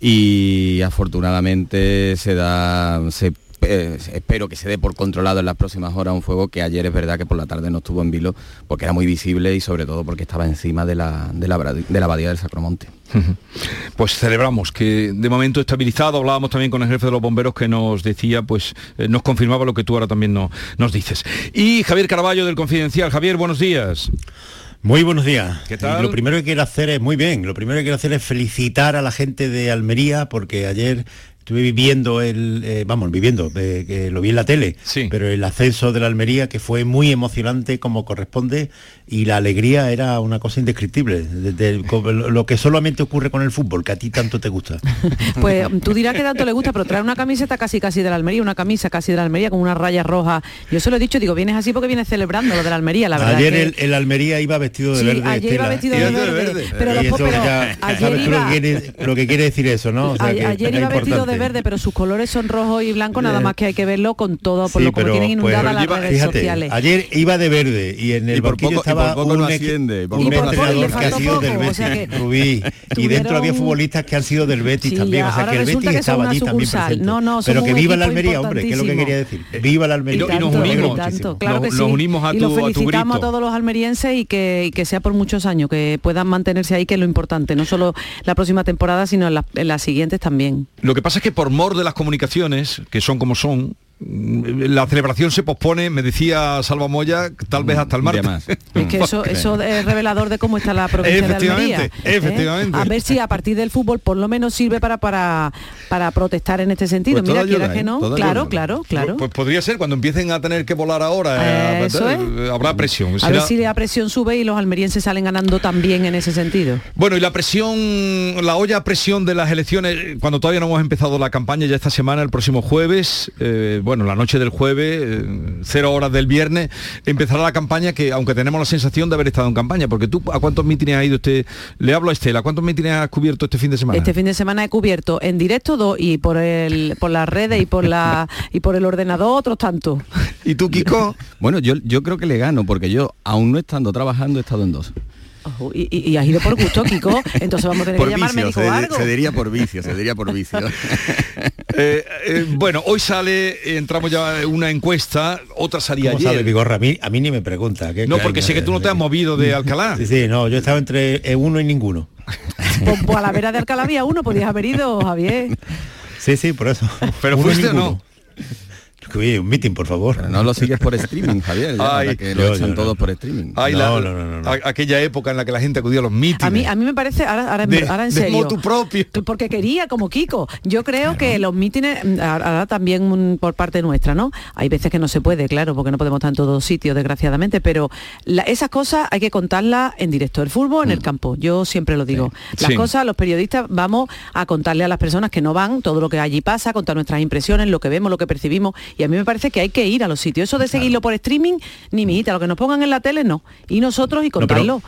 y afortunadamente se da eh, espero que se dé por controlado en las próximas horas un fuego que ayer es verdad que por la tarde no estuvo en vilo porque era muy visible y sobre todo porque estaba encima de la, de la, de la abadía del Sacromonte. Pues celebramos que de momento estabilizado, hablábamos también con el jefe de los bomberos que nos decía, pues eh, nos confirmaba lo que tú ahora también no, nos dices. Y Javier Caraballo del Confidencial. Javier, buenos días. Muy buenos días. ¿Qué tal? Lo primero que quiero hacer es, muy bien, lo primero que quiero hacer es felicitar a la gente de Almería porque ayer estuve viviendo el, eh, vamos, viviendo, eh, que lo vi en la tele, pero el ascenso de la Almería que fue muy emocionante como corresponde y la alegría era una cosa indescriptible, de, lo que solamente ocurre con el fútbol, que a ti tanto te gusta. Pues tú dirás que tanto le gusta, pero trae una camiseta casi casi de la Almería, una camisa casi de la Almería con una raya roja. Yo se lo he dicho, digo, vienes así porque vienes celebrando lo de la Almería, la verdad. Ayer el, el, Almería iba vestido de verde. Ayer iba vestido de verde. Pero, ayer iba, lo, que quiere, lo que quiere decir eso, ¿no? ayer iba vestido de verde, pero sus colores son rojo y blanco, nada más que hay que verlo con todo, por lo que tienen pues, inundadas las redes sociales. Ayer iba de verde y en el banquillo estaba un, asciende, un entrenador que ha sido del Betis, Rubí, y dentro había futbolistas que han sido del Betis también, o sea que el Betis estaba allí también presente. Pero que viva la Almería, hombre, que es lo que quería decir. Viva la Almería. Y nos unimos. Nos unimos a tu, y lo felicitamos a todos los almerienses y que, que sea por muchos años, que puedan mantenerse ahí, que es lo importante, no solo la próxima temporada, sino en las siguientes también. Lo que pasa es que por mor de las comunicaciones, que son como son, la celebración se pospone, me decía Salva Moya, tal vez hasta el martes. Es que eso, eso es revelador de cómo está la provincia de Almería. ¿eh? Efectivamente. A ver si a partir del fútbol por lo menos sirve para para, para protestar en este sentido. Pues Mira, quiera que ¿eh? no. Claro, claro, claro. Pues, podría ser, cuando empiecen a tener que volar ahora, eh, habrá presión. A ver si la presión sube y los almerienses salen ganando también en ese sentido. Bueno, y la presión, la olla presión de las elecciones, cuando todavía no hemos empezado la campaña, ya esta semana, el próximo jueves, bueno, la noche del jueves, eh, cero horas del viernes, empezará la campaña que, aunque tenemos la sensación de haber estado en campaña, porque tú, ¿a cuántos mítines ha ido este? Le hablo a Estela, ¿cuántos mítines has cubierto este fin de semana? Este fin de semana he cubierto en directo dos y por el por las redes y por la y por el ordenador otros tantos. ¿Y tú, Kiko? bueno, yo, yo creo que le gano, porque yo, aún no estando trabajando, he estado en dos y, has ido por gusto, Kiko. Entonces vamos a tener que llamar médico se, algo. Se diría por vicio, se diría por vicio. Eh, eh, bueno, hoy sale, entramos ya en una encuesta, otra salía ¿Cómo ayer. sabe, Vigorra? A mí, a mí ni me pregunta. no, porque sé que tú no te has movido de Alcalá. Sí, sí, no, yo he estado entre uno y ninguno. Pues, pues, a la vera de Alcalá había uno, podías haber ido, Javier. Sí, sí, por eso. Pero fuiste o no. Un meeting, por favor. no lo sigues por streaming, Javier, ya, que lo echan todos por streaming. no, no, no, no, Aquella época en la que la gente acudía a los mítines. A mí, a mí me parece, ahora, ahora, en serio. tu propio. Porque quería, como Kiko. Yo creo que los mítines, mm, ahora también por parte nuestra, ¿no? Hay veces que no se puede, claro, porque no podemos estar en todos sitios, desgraciadamente, pero esas cosas hay que contarlas en directo. El fútbol en el mm. campo, yo siempre lo digo. Las cosas, los periodistas, vamos a contarle a las personas que no van todo lo que allí pasa, contar nuestras impresiones, lo que vemos, lo que percibimos. Y a mí me parece que hay que ir a los sitios. Eso de seguirlo por streaming, ni mijita, lo que nos pongan en la tele no. Y nosotros y contarlo.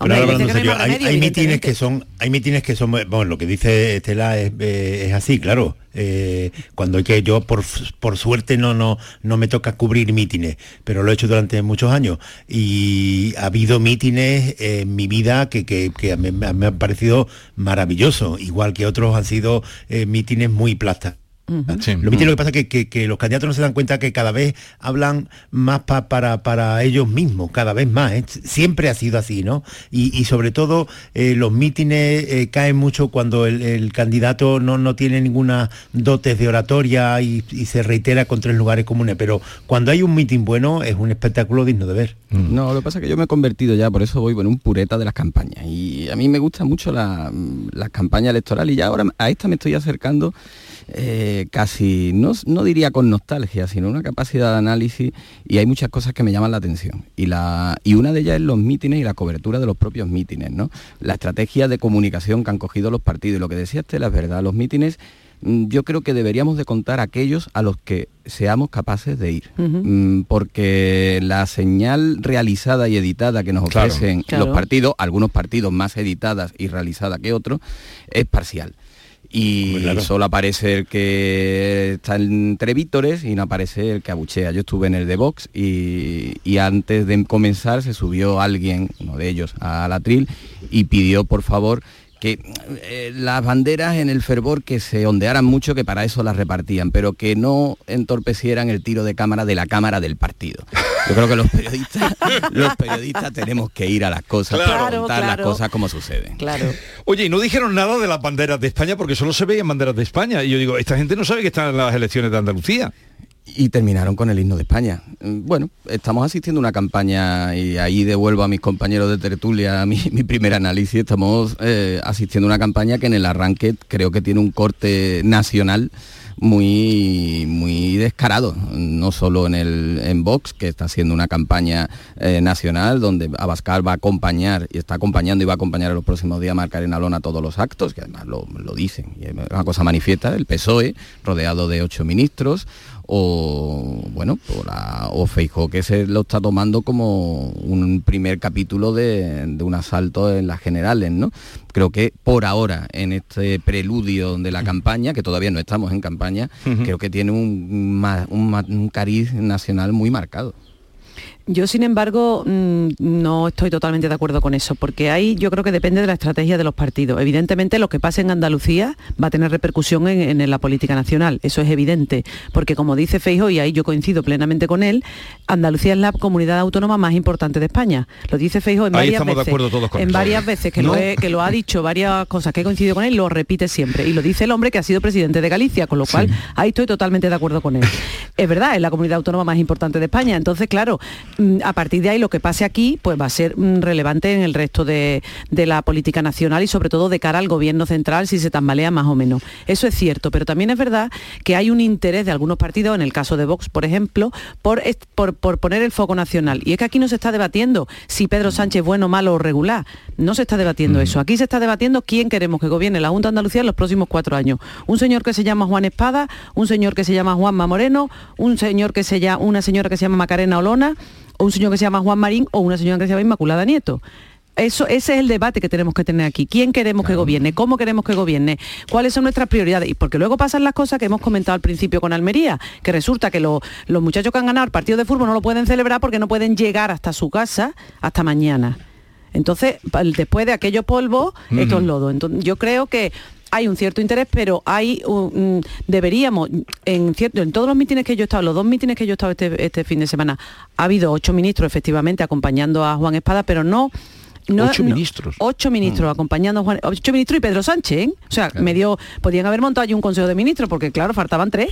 hay, mítines que son, hay mítines que son, bueno, lo que dice Estela es, eh, así, claro. Eh, cuando hay que yo por, por suerte no, no, no me toca cubrir mítines, pero lo he hecho durante muchos años y ha habido mítines en mi vida que, que, me, han parecido maravillosos, igual que otros han sido eh, mítines muy plastas lo, que pasa es que, los candidatos no se dan cuenta que cada vez hablan más para, para ellos mismos, cada vez más. ¿eh? Siempre ha sido así, ¿no? Y, sobre todo eh, los mítines eh, caen mucho cuando el, candidato no, no, tiene ninguna dotes de oratoria y, se reitera con tres lugares comunes. Pero cuando hay un mítin bueno es un espectáculo digno de ver. Mm. No, lo que pasa es que yo me he convertido ya, por eso voy en un pureta de las campañas. Y a mí me gusta mucho la, la campaña electoral y ya ahora a esta me estoy acercando eh, casi, no, no, diría con nostalgia, sino una capacidad de análisis y hay muchas cosas que me llaman la atención. Y, la, y una de ellas es los mítines y la cobertura de los propios mítines, ¿no? La estrategia de comunicación que han cogido los partidos. Y lo que decía Estela es verdad, los mítines mm, yo creo que deberíamos de contar aquellos a los que seamos capaces de ir. Mm, porque la señal realizada y editada que nos ofrecen los partidos, algunos partidos más editadas y realizadas que otros, es parcial y solo aparece el que está entre vítores y no aparece el que abuchea. Yo estuve en el de Vox y, antes de comenzar se subió alguien, uno de ellos, al atril y pidió por favor que eh, las banderas en el fervor que se ondearan mucho, que para eso las repartían, pero que no entorpecieran el tiro de cámara de la cámara del partido. Yo creo que los periodistas, los periodistas tenemos que ir a las cosas para contar las cosas como suceden. Claro. Oye, y no dijeron nada de las banderas de España porque solo se veían banderas de España. Y yo digo, esta gente no sabe que están en las elecciones de Andalucía y terminaron con el himno de España. Mm, bueno, estamos asistiendo a una campaña y ahí devuelvo a mis compañeros de tertulia mi, primer análisis. Estamos eh, asistiendo a una campaña que en el arranque creo que tiene un corte nacional muy muy descarado, no solo en el en Vox, que está haciendo una campaña eh, nacional donde Abascal va a acompañar y está acompañando y va a acompañar en los próximos días a Marcarena Lona todos los actos, que además lo, lo dicen, y es una cosa manifiesta, el PSOE, rodeado de ocho ministros, o bueno, por la, o que se lo está tomando como un primer capítulo de, un asalto en las generales, ¿no? Creo que por ahora, en este preludio de la campaña, que todavía no estamos en campaña, creo que tiene un, un, un cariz nacional muy marcado. Yo, sin embargo, mm, no estoy totalmente de acuerdo con eso, porque ahí yo creo que depende de la estrategia de los partidos. Evidentemente, lo que pase en Andalucía va a tener repercusión en, la política nacional, eso es evidente, porque como dice Feijo, y ahí yo coincido plenamente con él, Andalucía es la comunidad autónoma más importante de España. Lo dice Feijo en varias veces. en varias veces que, lo que lo ha dicho, varias cosas que he coincidido con él, lo repite siempre. Y lo dice el hombre que ha sido presidente de Galicia, con lo cual ahí estoy totalmente de acuerdo con él. Es verdad, es la comunidad autónoma más importante de España. Entonces, claro, a partir de ahí lo que pase aquí pues va a ser mm, relevante en el resto de, la política nacional y sobre todo de cara al gobierno central si se tambalea más o menos. Eso es cierto, pero también es verdad que hay un interés de algunos partidos, en el caso de Vox, por ejemplo, por, por, poner el foco nacional. Y es que aquí no se está debatiendo si Pedro Sánchez es bueno, malo o regular. No se está debatiendo eso. Aquí se está debatiendo quién queremos que gobierne la Junta de Andalucía en los próximos cuatro años. Un señor que se llama Juan Espada, un señor que se llama Juanma Moreno, un señor que se llama, una señora que se llama Macarena Olona o un señor que se llama Juan Marín o una señora que se llama Inmaculada Nieto. Eso, ese es el debate que tenemos que tener aquí. ¿Quién queremos que gobierne? ¿Cómo queremos que gobierne? ¿Cuáles son nuestras prioridades? Y porque luego pasan las cosas que hemos comentado al principio con Almería, que resulta que los muchachos que han ganado el partido de fútbol no lo pueden celebrar porque no pueden llegar hasta su casa hasta mañana. Entonces, después de aquello polvo, esto es lodo. Entonces, yo creo que hay un cierto interés, pero hay deberíamos, en cierto, en todos los mítines que yo he estado, los dos mítines que yo he estado este, este fin de semana, ha habido ocho ministros efectivamente acompañando a Juan Espada, pero no ocho ministros. Ocho ministros mm. acompañando a Juan, ocho ministros y Pedro Sánchez, ¿eh? o sea, medio, podían haber montado allí un consejo de ministros, porque claro, faltaban tres.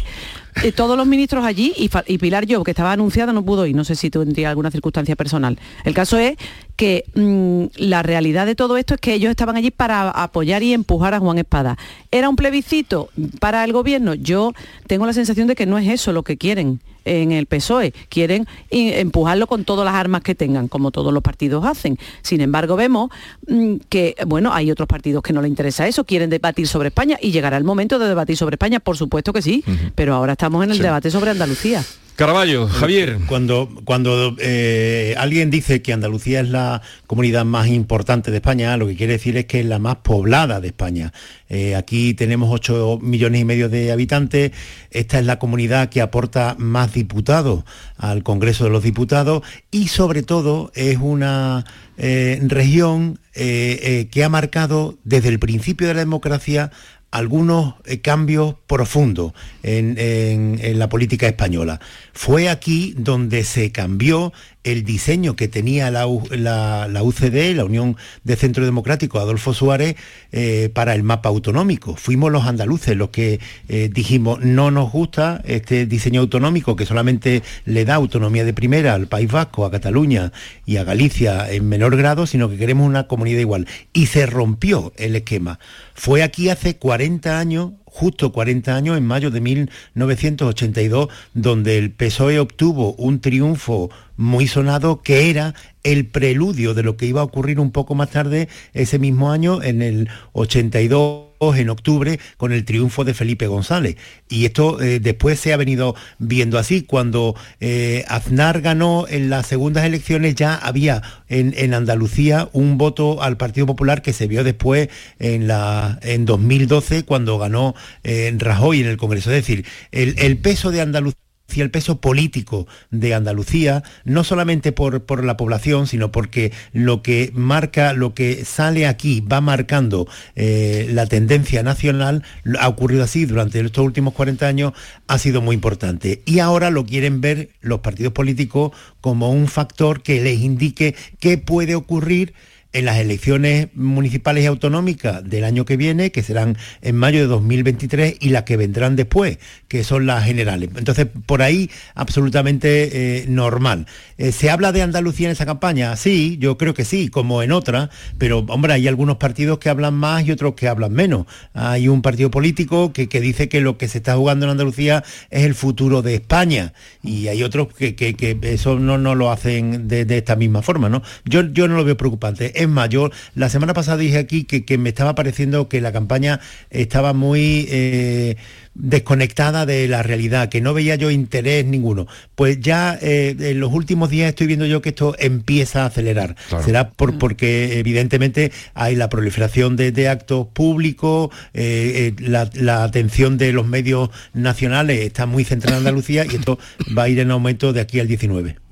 Eh, todos los ministros allí y, Pilar Yo, que estaba anunciada, no pudo ir, no sé si tendría alguna circunstancia personal. El caso es que mm, la realidad de todo esto es que ellos estaban allí para apoyar y empujar a Juan Espada. ¿Era un plebiscito para el gobierno? Yo tengo la sensación de que no es eso lo que quieren en el PSOE. Quieren empujarlo con todas las armas que tengan, como todos los partidos hacen. Sin embargo, vemos mm, que, bueno, hay otros partidos que no les interesa eso, quieren debatir sobre España y llegará el momento de debatir sobre España, por supuesto que sí, pero ahora estamos en el debate sobre Andalucía. Caraballo, Javier. Cuando, cuando eh, alguien dice que Andalucía es la comunidad más importante de España, lo que quiere decir es que es la más poblada de España. Eh, aquí tenemos 8 millones y medio de habitantes. Esta es la comunidad que aporta más diputados al Congreso de los Diputados y sobre todo es una eh, región que ha marcado desde el principio de la democracia algunos eh, cambios profundos en, la política española. Fue aquí donde se cambió el diseño que tenía la, UCD, la Unión de Centro Democrático, Adolfo Suárez, eh, para el mapa autonómico. Fuimos los andaluces los que eh, dijimos, no nos gusta este diseño autonómico que solamente le da autonomía de primera al País Vasco, a Cataluña y a Galicia en menor grado, sino que queremos una comunidad igual. Y se rompió el esquema. Fue aquí hace 40 años justo 40 años, en mayo de 1982, donde el PSOE obtuvo un triunfo muy sonado que era el preludio de lo que iba a ocurrir un poco más tarde ese mismo año, en el 82 en octubre con el triunfo de Felipe González. Y esto eh, después se ha venido viendo así. Cuando eh, Aznar ganó en las segundas elecciones ya había en, Andalucía un voto al Partido Popular que se vio después en, la, en 2012 cuando ganó en eh, Rajoy en el Congreso. Es decir, el, el peso de Andalucía Andalucía, el peso político de Andalucía, no solamente por, por la población, sino porque lo que marca, lo que sale aquí va marcando eh, la tendencia nacional, ha ocurrido así durante estos últimos 40 años, ha sido muy importante. Y ahora lo quieren ver los partidos políticos como un factor que les indique qué puede ocurrir en las elecciones municipales y autonómicas del año que viene, que serán en mayo de 2023, y las que vendrán después, que son las generales. Entonces, por ahí, absolutamente eh, normal. Eh, ¿Se habla de Andalucía en esa campaña? Sí, yo creo que sí, como en otras, pero, hombre, hay algunos partidos que hablan más y otros que hablan menos. Hay un partido político que, dice que lo que se está jugando en Andalucía es el futuro de España, y hay otros que, eso no, no lo hacen de, esta misma forma, ¿no? Yo, yo no lo veo preocupante mayor. La semana pasada dije aquí que, me estaba pareciendo que la campaña estaba muy eh, desconectada de la realidad, que no veía yo interés ninguno. Pues ya eh, en los últimos días estoy viendo yo que esto empieza a acelerar. Será por, mm. porque evidentemente hay la proliferación de, actos públicos, eh, la, la, atención de los medios nacionales está muy centrada en Andalucía y esto va a ir en aumento de aquí al 19.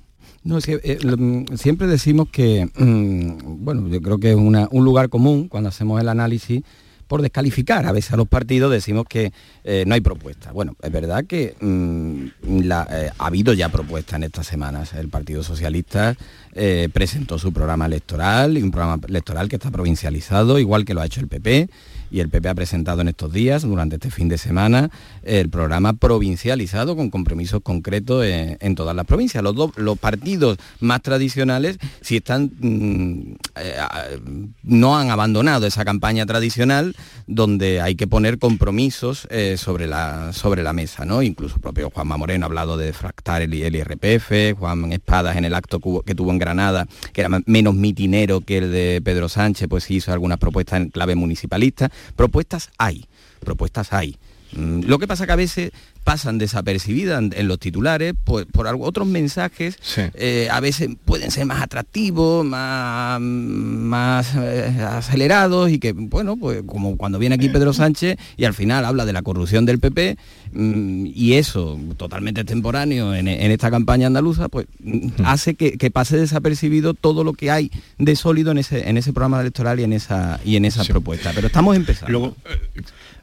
No, eh, mm, siempre decimos que, mm, bueno, yo creo que es un lugar común cuando hacemos el análisis por descalificar. A veces a los partidos decimos que eh, no hay propuesta. Bueno, es verdad que mm, eh, ha habido ya propuestas en estas semanas. El Partido Socialista presentó su programa electoral y un programa electoral que está provincializado, igual que lo ha hecho el PP y el PP ha presentado en estos días, durante este fin de semana, el programa provincializado con compromisos concretos en, todas las provincias. Los, los partidos más tradicionales, si están, mm, eh, no han abandonado esa campaña tradicional donde hay que poner compromisos eh, sobre, la, sobre la mesa, ¿no? Incluso el propio Juanma Moreno ha hablado de fractar el, el IRPF, Juan Espadas en el acto que tuvo en Granada, que era menos mitinero que el de Pedro Sánchez, pues hizo algunas propuestas en clave municipalista. Propuestas hay, propuestas hay. Mm, lo que pasa que a veces pasan desapercibidas en, los titulares por, por otros mensajes, eh, a veces pueden ser más atractivos, más, más eh, acelerados y que, bueno, pues como cuando viene aquí Pedro Sánchez y al final habla de la corrupción del PP mm, y eso totalmente extemporáneo en, esta campaña andaluza, pues mm, hace que, pase desapercibido todo lo que hay de sólido en ese, en ese programa electoral y en esa, y en esa propuesta. Pero estamos empezando. Luego,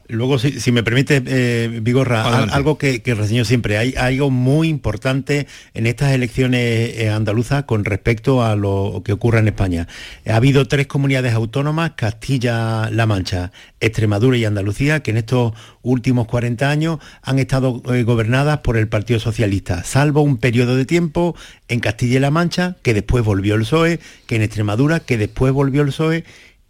Luego, si, me permite, eh, Vigorra, algo que, reseño siempre, hay, algo muy importante en estas elecciones eh, andaluzas con respecto a lo que ocurre en España. Ha habido tres comunidades autónomas, Castilla-La Mancha, Extremadura y Andalucía, que en estos últimos 40 años han estado eh, gobernadas por el Partido Socialista, salvo un periodo de tiempo en Castilla-La Mancha, que después volvió el PSOE, que en Extremadura, que después volvió el PSOE,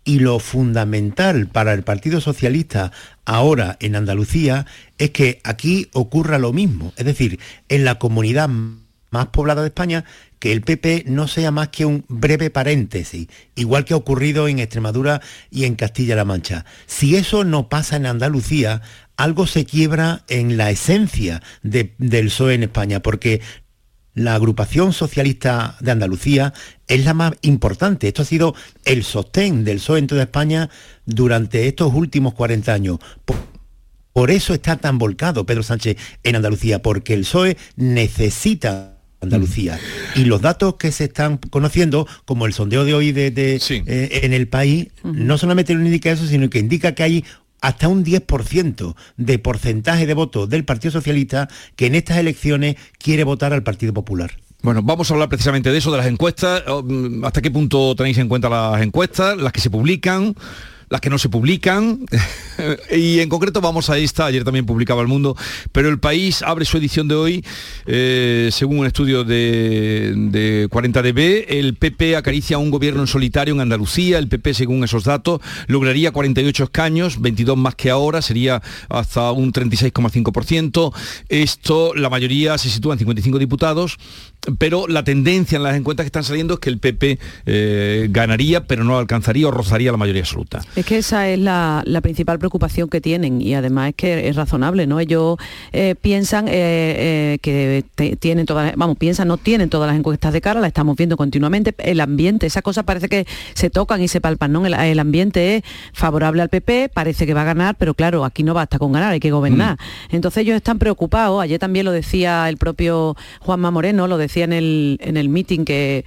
y lo fundamental para el Partido Socialista ahora en Andalucía es que aquí ocurra lo mismo. Es decir, en la comunidad más poblada de España, que el PP no sea más que un breve paréntesis, igual que ha ocurrido en Extremadura y en Castilla-La Mancha. Si eso no pasa en Andalucía, algo se quiebra en la esencia del PSOE en España, porque la agrupación socialista de Andalucía es la más importante. Esto ha sido el sostén del PSOE en toda España durante estos últimos 40 años. Por, eso está tan volcado Pedro Sánchez en Andalucía, porque el PSOE necesita Andalucía. Mm. Y los datos que se están conociendo, como el sondeo de hoy de, eh, en el país, no solamente lo indica eso, sino que indica que hay hasta un 10% de porcentaje de votos del Partido Socialista que en estas elecciones quiere votar al Partido Popular. Bueno, vamos a hablar precisamente de eso, de las encuestas. Oh, mm, ¿Hasta qué punto tenéis en cuenta las encuestas, las que se publican? Las que no se publican. y en concreto vamos a esta, ayer también publicaba El Mundo, pero el país abre su edición de hoy, eh, según un estudio de, de 40DB, el PP acaricia un gobierno en solitario en Andalucía, el PP según esos datos lograría 48 escaños, 22 más que ahora, sería hasta un 36,5%. Esto, la mayoría se sitúa en 55 diputados pero la tendencia en las encuestas que están saliendo es que el PP eh, ganaría, pero no alcanzaría o rozaría la mayoría absoluta. Es que esa es la, principal preocupación que tienen y además es que es razonable, ¿no? Ellos eh, piensan eh, que tienen todas, vamos, piensan, no tienen todas las encuestas de cara, la estamos viendo continuamente, el ambiente, esas cosas parece que se tocan y se palpan, ¿no? El, ambiente es favorable al PP, parece que va a ganar, pero claro, aquí no basta con ganar, hay que gobernar. Mm. Entonces ellos están preocupados, ayer también lo decía el propio Juanma Moreno, lo decía decía en el, en el meeting que,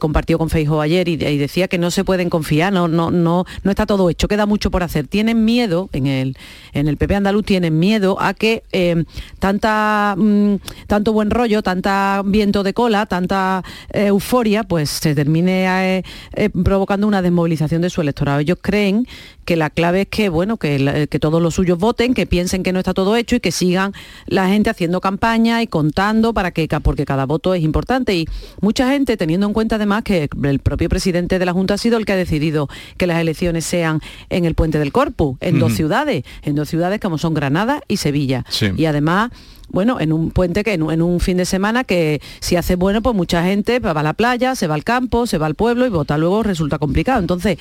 compartió con Feijo ayer y, decía que no se pueden confiar, no, no, no, no está todo hecho, queda mucho por hacer. Tienen miedo, en el, en el PP andaluz tienen miedo a que eh, tanta, mm, tanto buen rollo, tanta viento de cola, tanta eh, euforia, pues se termine eh, provocando una desmovilización de su electorado. Ellos creen que la clave es que, bueno, que, que todos los suyos voten, que piensen que no está todo hecho y que sigan la gente haciendo campaña y contando para que, porque cada voto es importante y mucha gente teniendo en cuenta además que el propio presidente de la Junta ha sido el que ha decidido que las elecciones sean en el Puente del Corpus, en dos ciudades, en dos ciudades como son Granada y Sevilla. Y además bueno, en un puente que en, un fin de semana que si hace bueno, pues mucha gente va a la playa, se va al campo, se va al pueblo y vota luego resulta complicado. Entonces,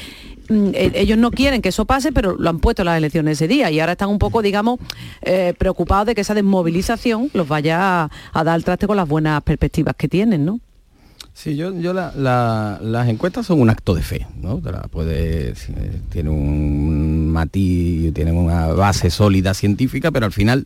mm, e, ellos no quieren que eso pase, pero lo han puesto las elecciones ese día y ahora están un poco, digamos, eh, preocupados de que esa desmovilización los vaya a, dar traste con las buenas perspectivas que tienen, ¿no? Sí, yo, las encuestas son un acto de fe, ¿no? puede, tiene un matiz, tiene una base sólida científica, pero al final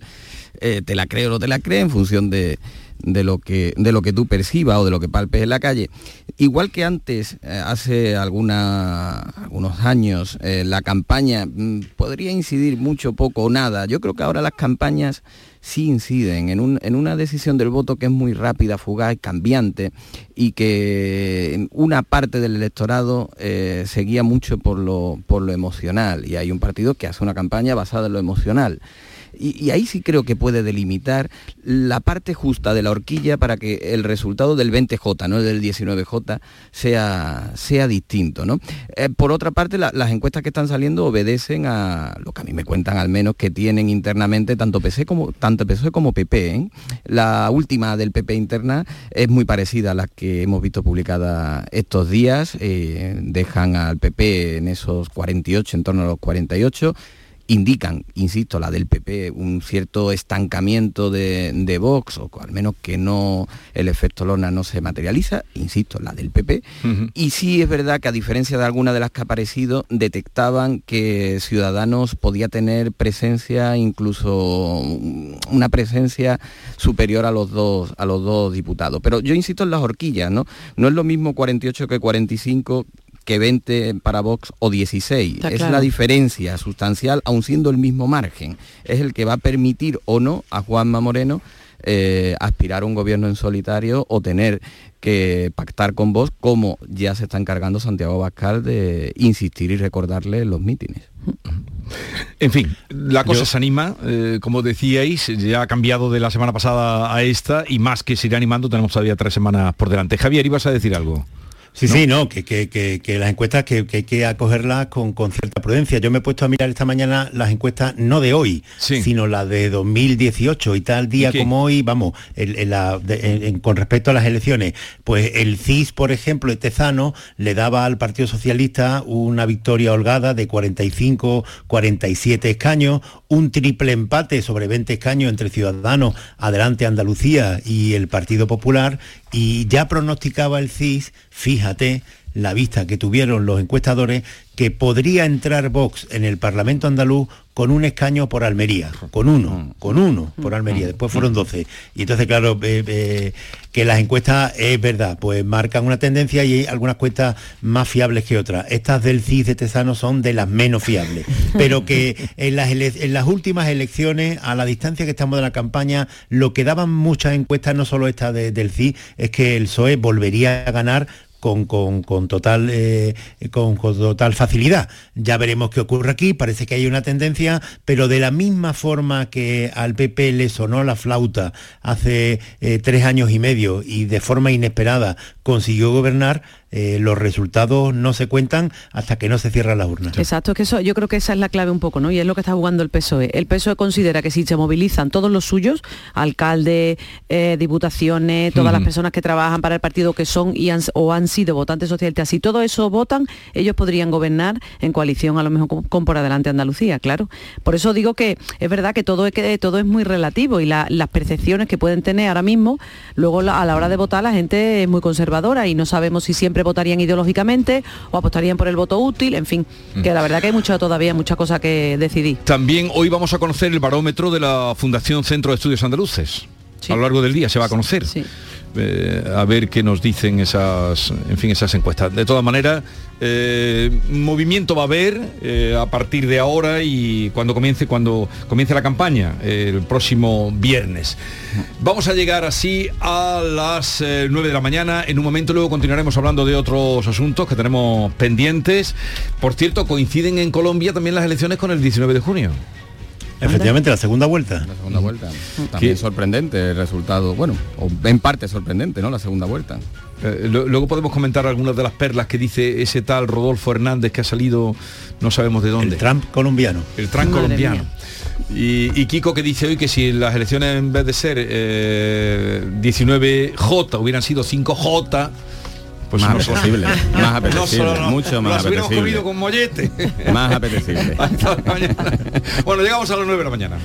eh, te la cree o no te la cree en función de, lo que, de lo que tú percibas o de lo que palpes en la calle. Igual que antes, eh, hace algunos años, eh, la campaña mm, podría incidir mucho, poco o nada. Yo creo que ahora las campañas sí inciden en, una decisión del voto que es muy rápida, fugaz, cambiante y que una parte del electorado se guía mucho por lo, por lo emocional y hay un partido que hace una campaña basada en lo emocional. Y, ahí sí creo que puede delimitar la parte justa de la horquilla para que el resultado del 20J, no del 19J, sea, sea distinto. ¿no? Eh, por otra parte, las encuestas que están saliendo obedecen a lo que a mí me cuentan al menos que tienen internamente tanto PC como, tanto PSOE como PP. ¿eh? La última del PP interna es muy parecida a la que hemos visto publicada estos días. Eh, dejan al PP en esos 48, en torno a los 48 indican, insisto, la del PP, un cierto estancamiento de, Vox, o al menos que no el efecto Lona no se materializa, insisto, la del PP. Y sí es verdad que a diferencia de alguna de las que ha aparecido, detectaban que Ciudadanos podía tener presencia, incluso una presencia superior a los dos, a los dos diputados. Pero yo insisto en las horquillas, ¿no? No es lo mismo 48 que 45 que 20 para Vox o 16. es la diferencia sustancial, aun siendo el mismo margen. Es el que va a permitir o no a Juanma Moreno eh, aspirar a un gobierno en solitario o tener que pactar con vos, como ya se está encargando Santiago Bascal de insistir y recordarle en los mítines. En fin, la cosa se anima, eh, como decíais, ya ha cambiado de la semana pasada a esta y más que se irá animando, tenemos todavía tres semanas por delante. Javier, ibas a decir algo. Sí, sí, no, que, que, que, las encuestas que, hay que acogerlas con, cierta prudencia. Yo me he puesto a mirar esta mañana las encuestas no de hoy, sino las de 2018 y tal día como hoy, vamos, con respecto a las elecciones. Pues el CIS, por ejemplo, Tezano, le daba al Partido Socialista una victoria holgada de 45, 47 escaños, un triple empate sobre 20 escaños entre Ciudadanos, Adelante Andalucía y el Partido Popular, y ya pronosticaba el CIS, fíjate, la vista que tuvieron los encuestadores, que podría entrar Vox en el Parlamento andaluz con un escaño por Almería, con uno, con uno por Almería, después fueron 12. Y entonces, claro, eh, eh, que las encuestas es verdad, pues marcan una tendencia y hay algunas cuentas más fiables que otras. Estas del CIS de Tesano son de las menos fiables, pero que en las, en las últimas elecciones, a la distancia que estamos de la campaña, lo que daban muchas encuestas, no solo esta del CIS, es que el PSOE volvería a ganar con, total, eh, con, total facilidad. Ya veremos qué ocurre aquí, parece que hay una tendencia, pero de la misma forma que al PP le sonó la flauta hace eh, tres años y medio y de forma inesperada consiguió gobernar, eh, los resultados no se cuentan hasta que no se cierra la urna. Exacto, es que eso yo creo que esa es la clave un poco, ¿no? Y es lo que está jugando el PSOE. El PSOE considera que si se movilizan todos los suyos, alcaldes, eh, diputaciones, todas las personas que trabajan para el partido que son y han, o han sido votantes socialistas, si todo eso votan, ellos podrían gobernar en coalición a lo mejor con, por adelante Andalucía, claro. Por eso digo que es verdad que todo es, que, todo es muy relativo y las percepciones que pueden tener ahora mismo, luego a la hora de votar la gente es muy conservadora y no sabemos si siempre votarían ideológicamente o apostarían por el voto útil, en fin, que la verdad que hay mucho, todavía mucha cosa que decidir. También hoy vamos a conocer el barómetro de la Fundación Centro de Estudios Andaluces. A lo largo del día se va a conocer. Eh, a ver qué nos dicen esas, en fin, esas encuestas. De todas maneras, eh, movimiento va a haber eh, a partir de ahora y cuando comience, cuando comience la campaña, el próximo viernes. Vamos a llegar así a las 9 de la mañana. En un momento luego continuaremos hablando de otros asuntos que tenemos pendientes. Por cierto, coinciden en Colombia también las elecciones con el 19 de junio. Efectivamente, la segunda vuelta. La segunda vuelta. También sorprendente el resultado. Bueno, o en parte sorprendente, ¿no? La segunda vuelta. Eh, luego podemos comentar algunas de las perlas que dice ese tal Rodolfo Hernández que ha salido, no sabemos de dónde. El Trump colombiano. El Trump colombiano. Y, Kiko que dice hoy que si las elecciones en vez de ser 19J eh, hubieran sido 5J, pues más apetecible, más apetecible, mucho más apetecible. comido con mollete. Más apetecible. bueno, llegamos a las 9 de la mañana.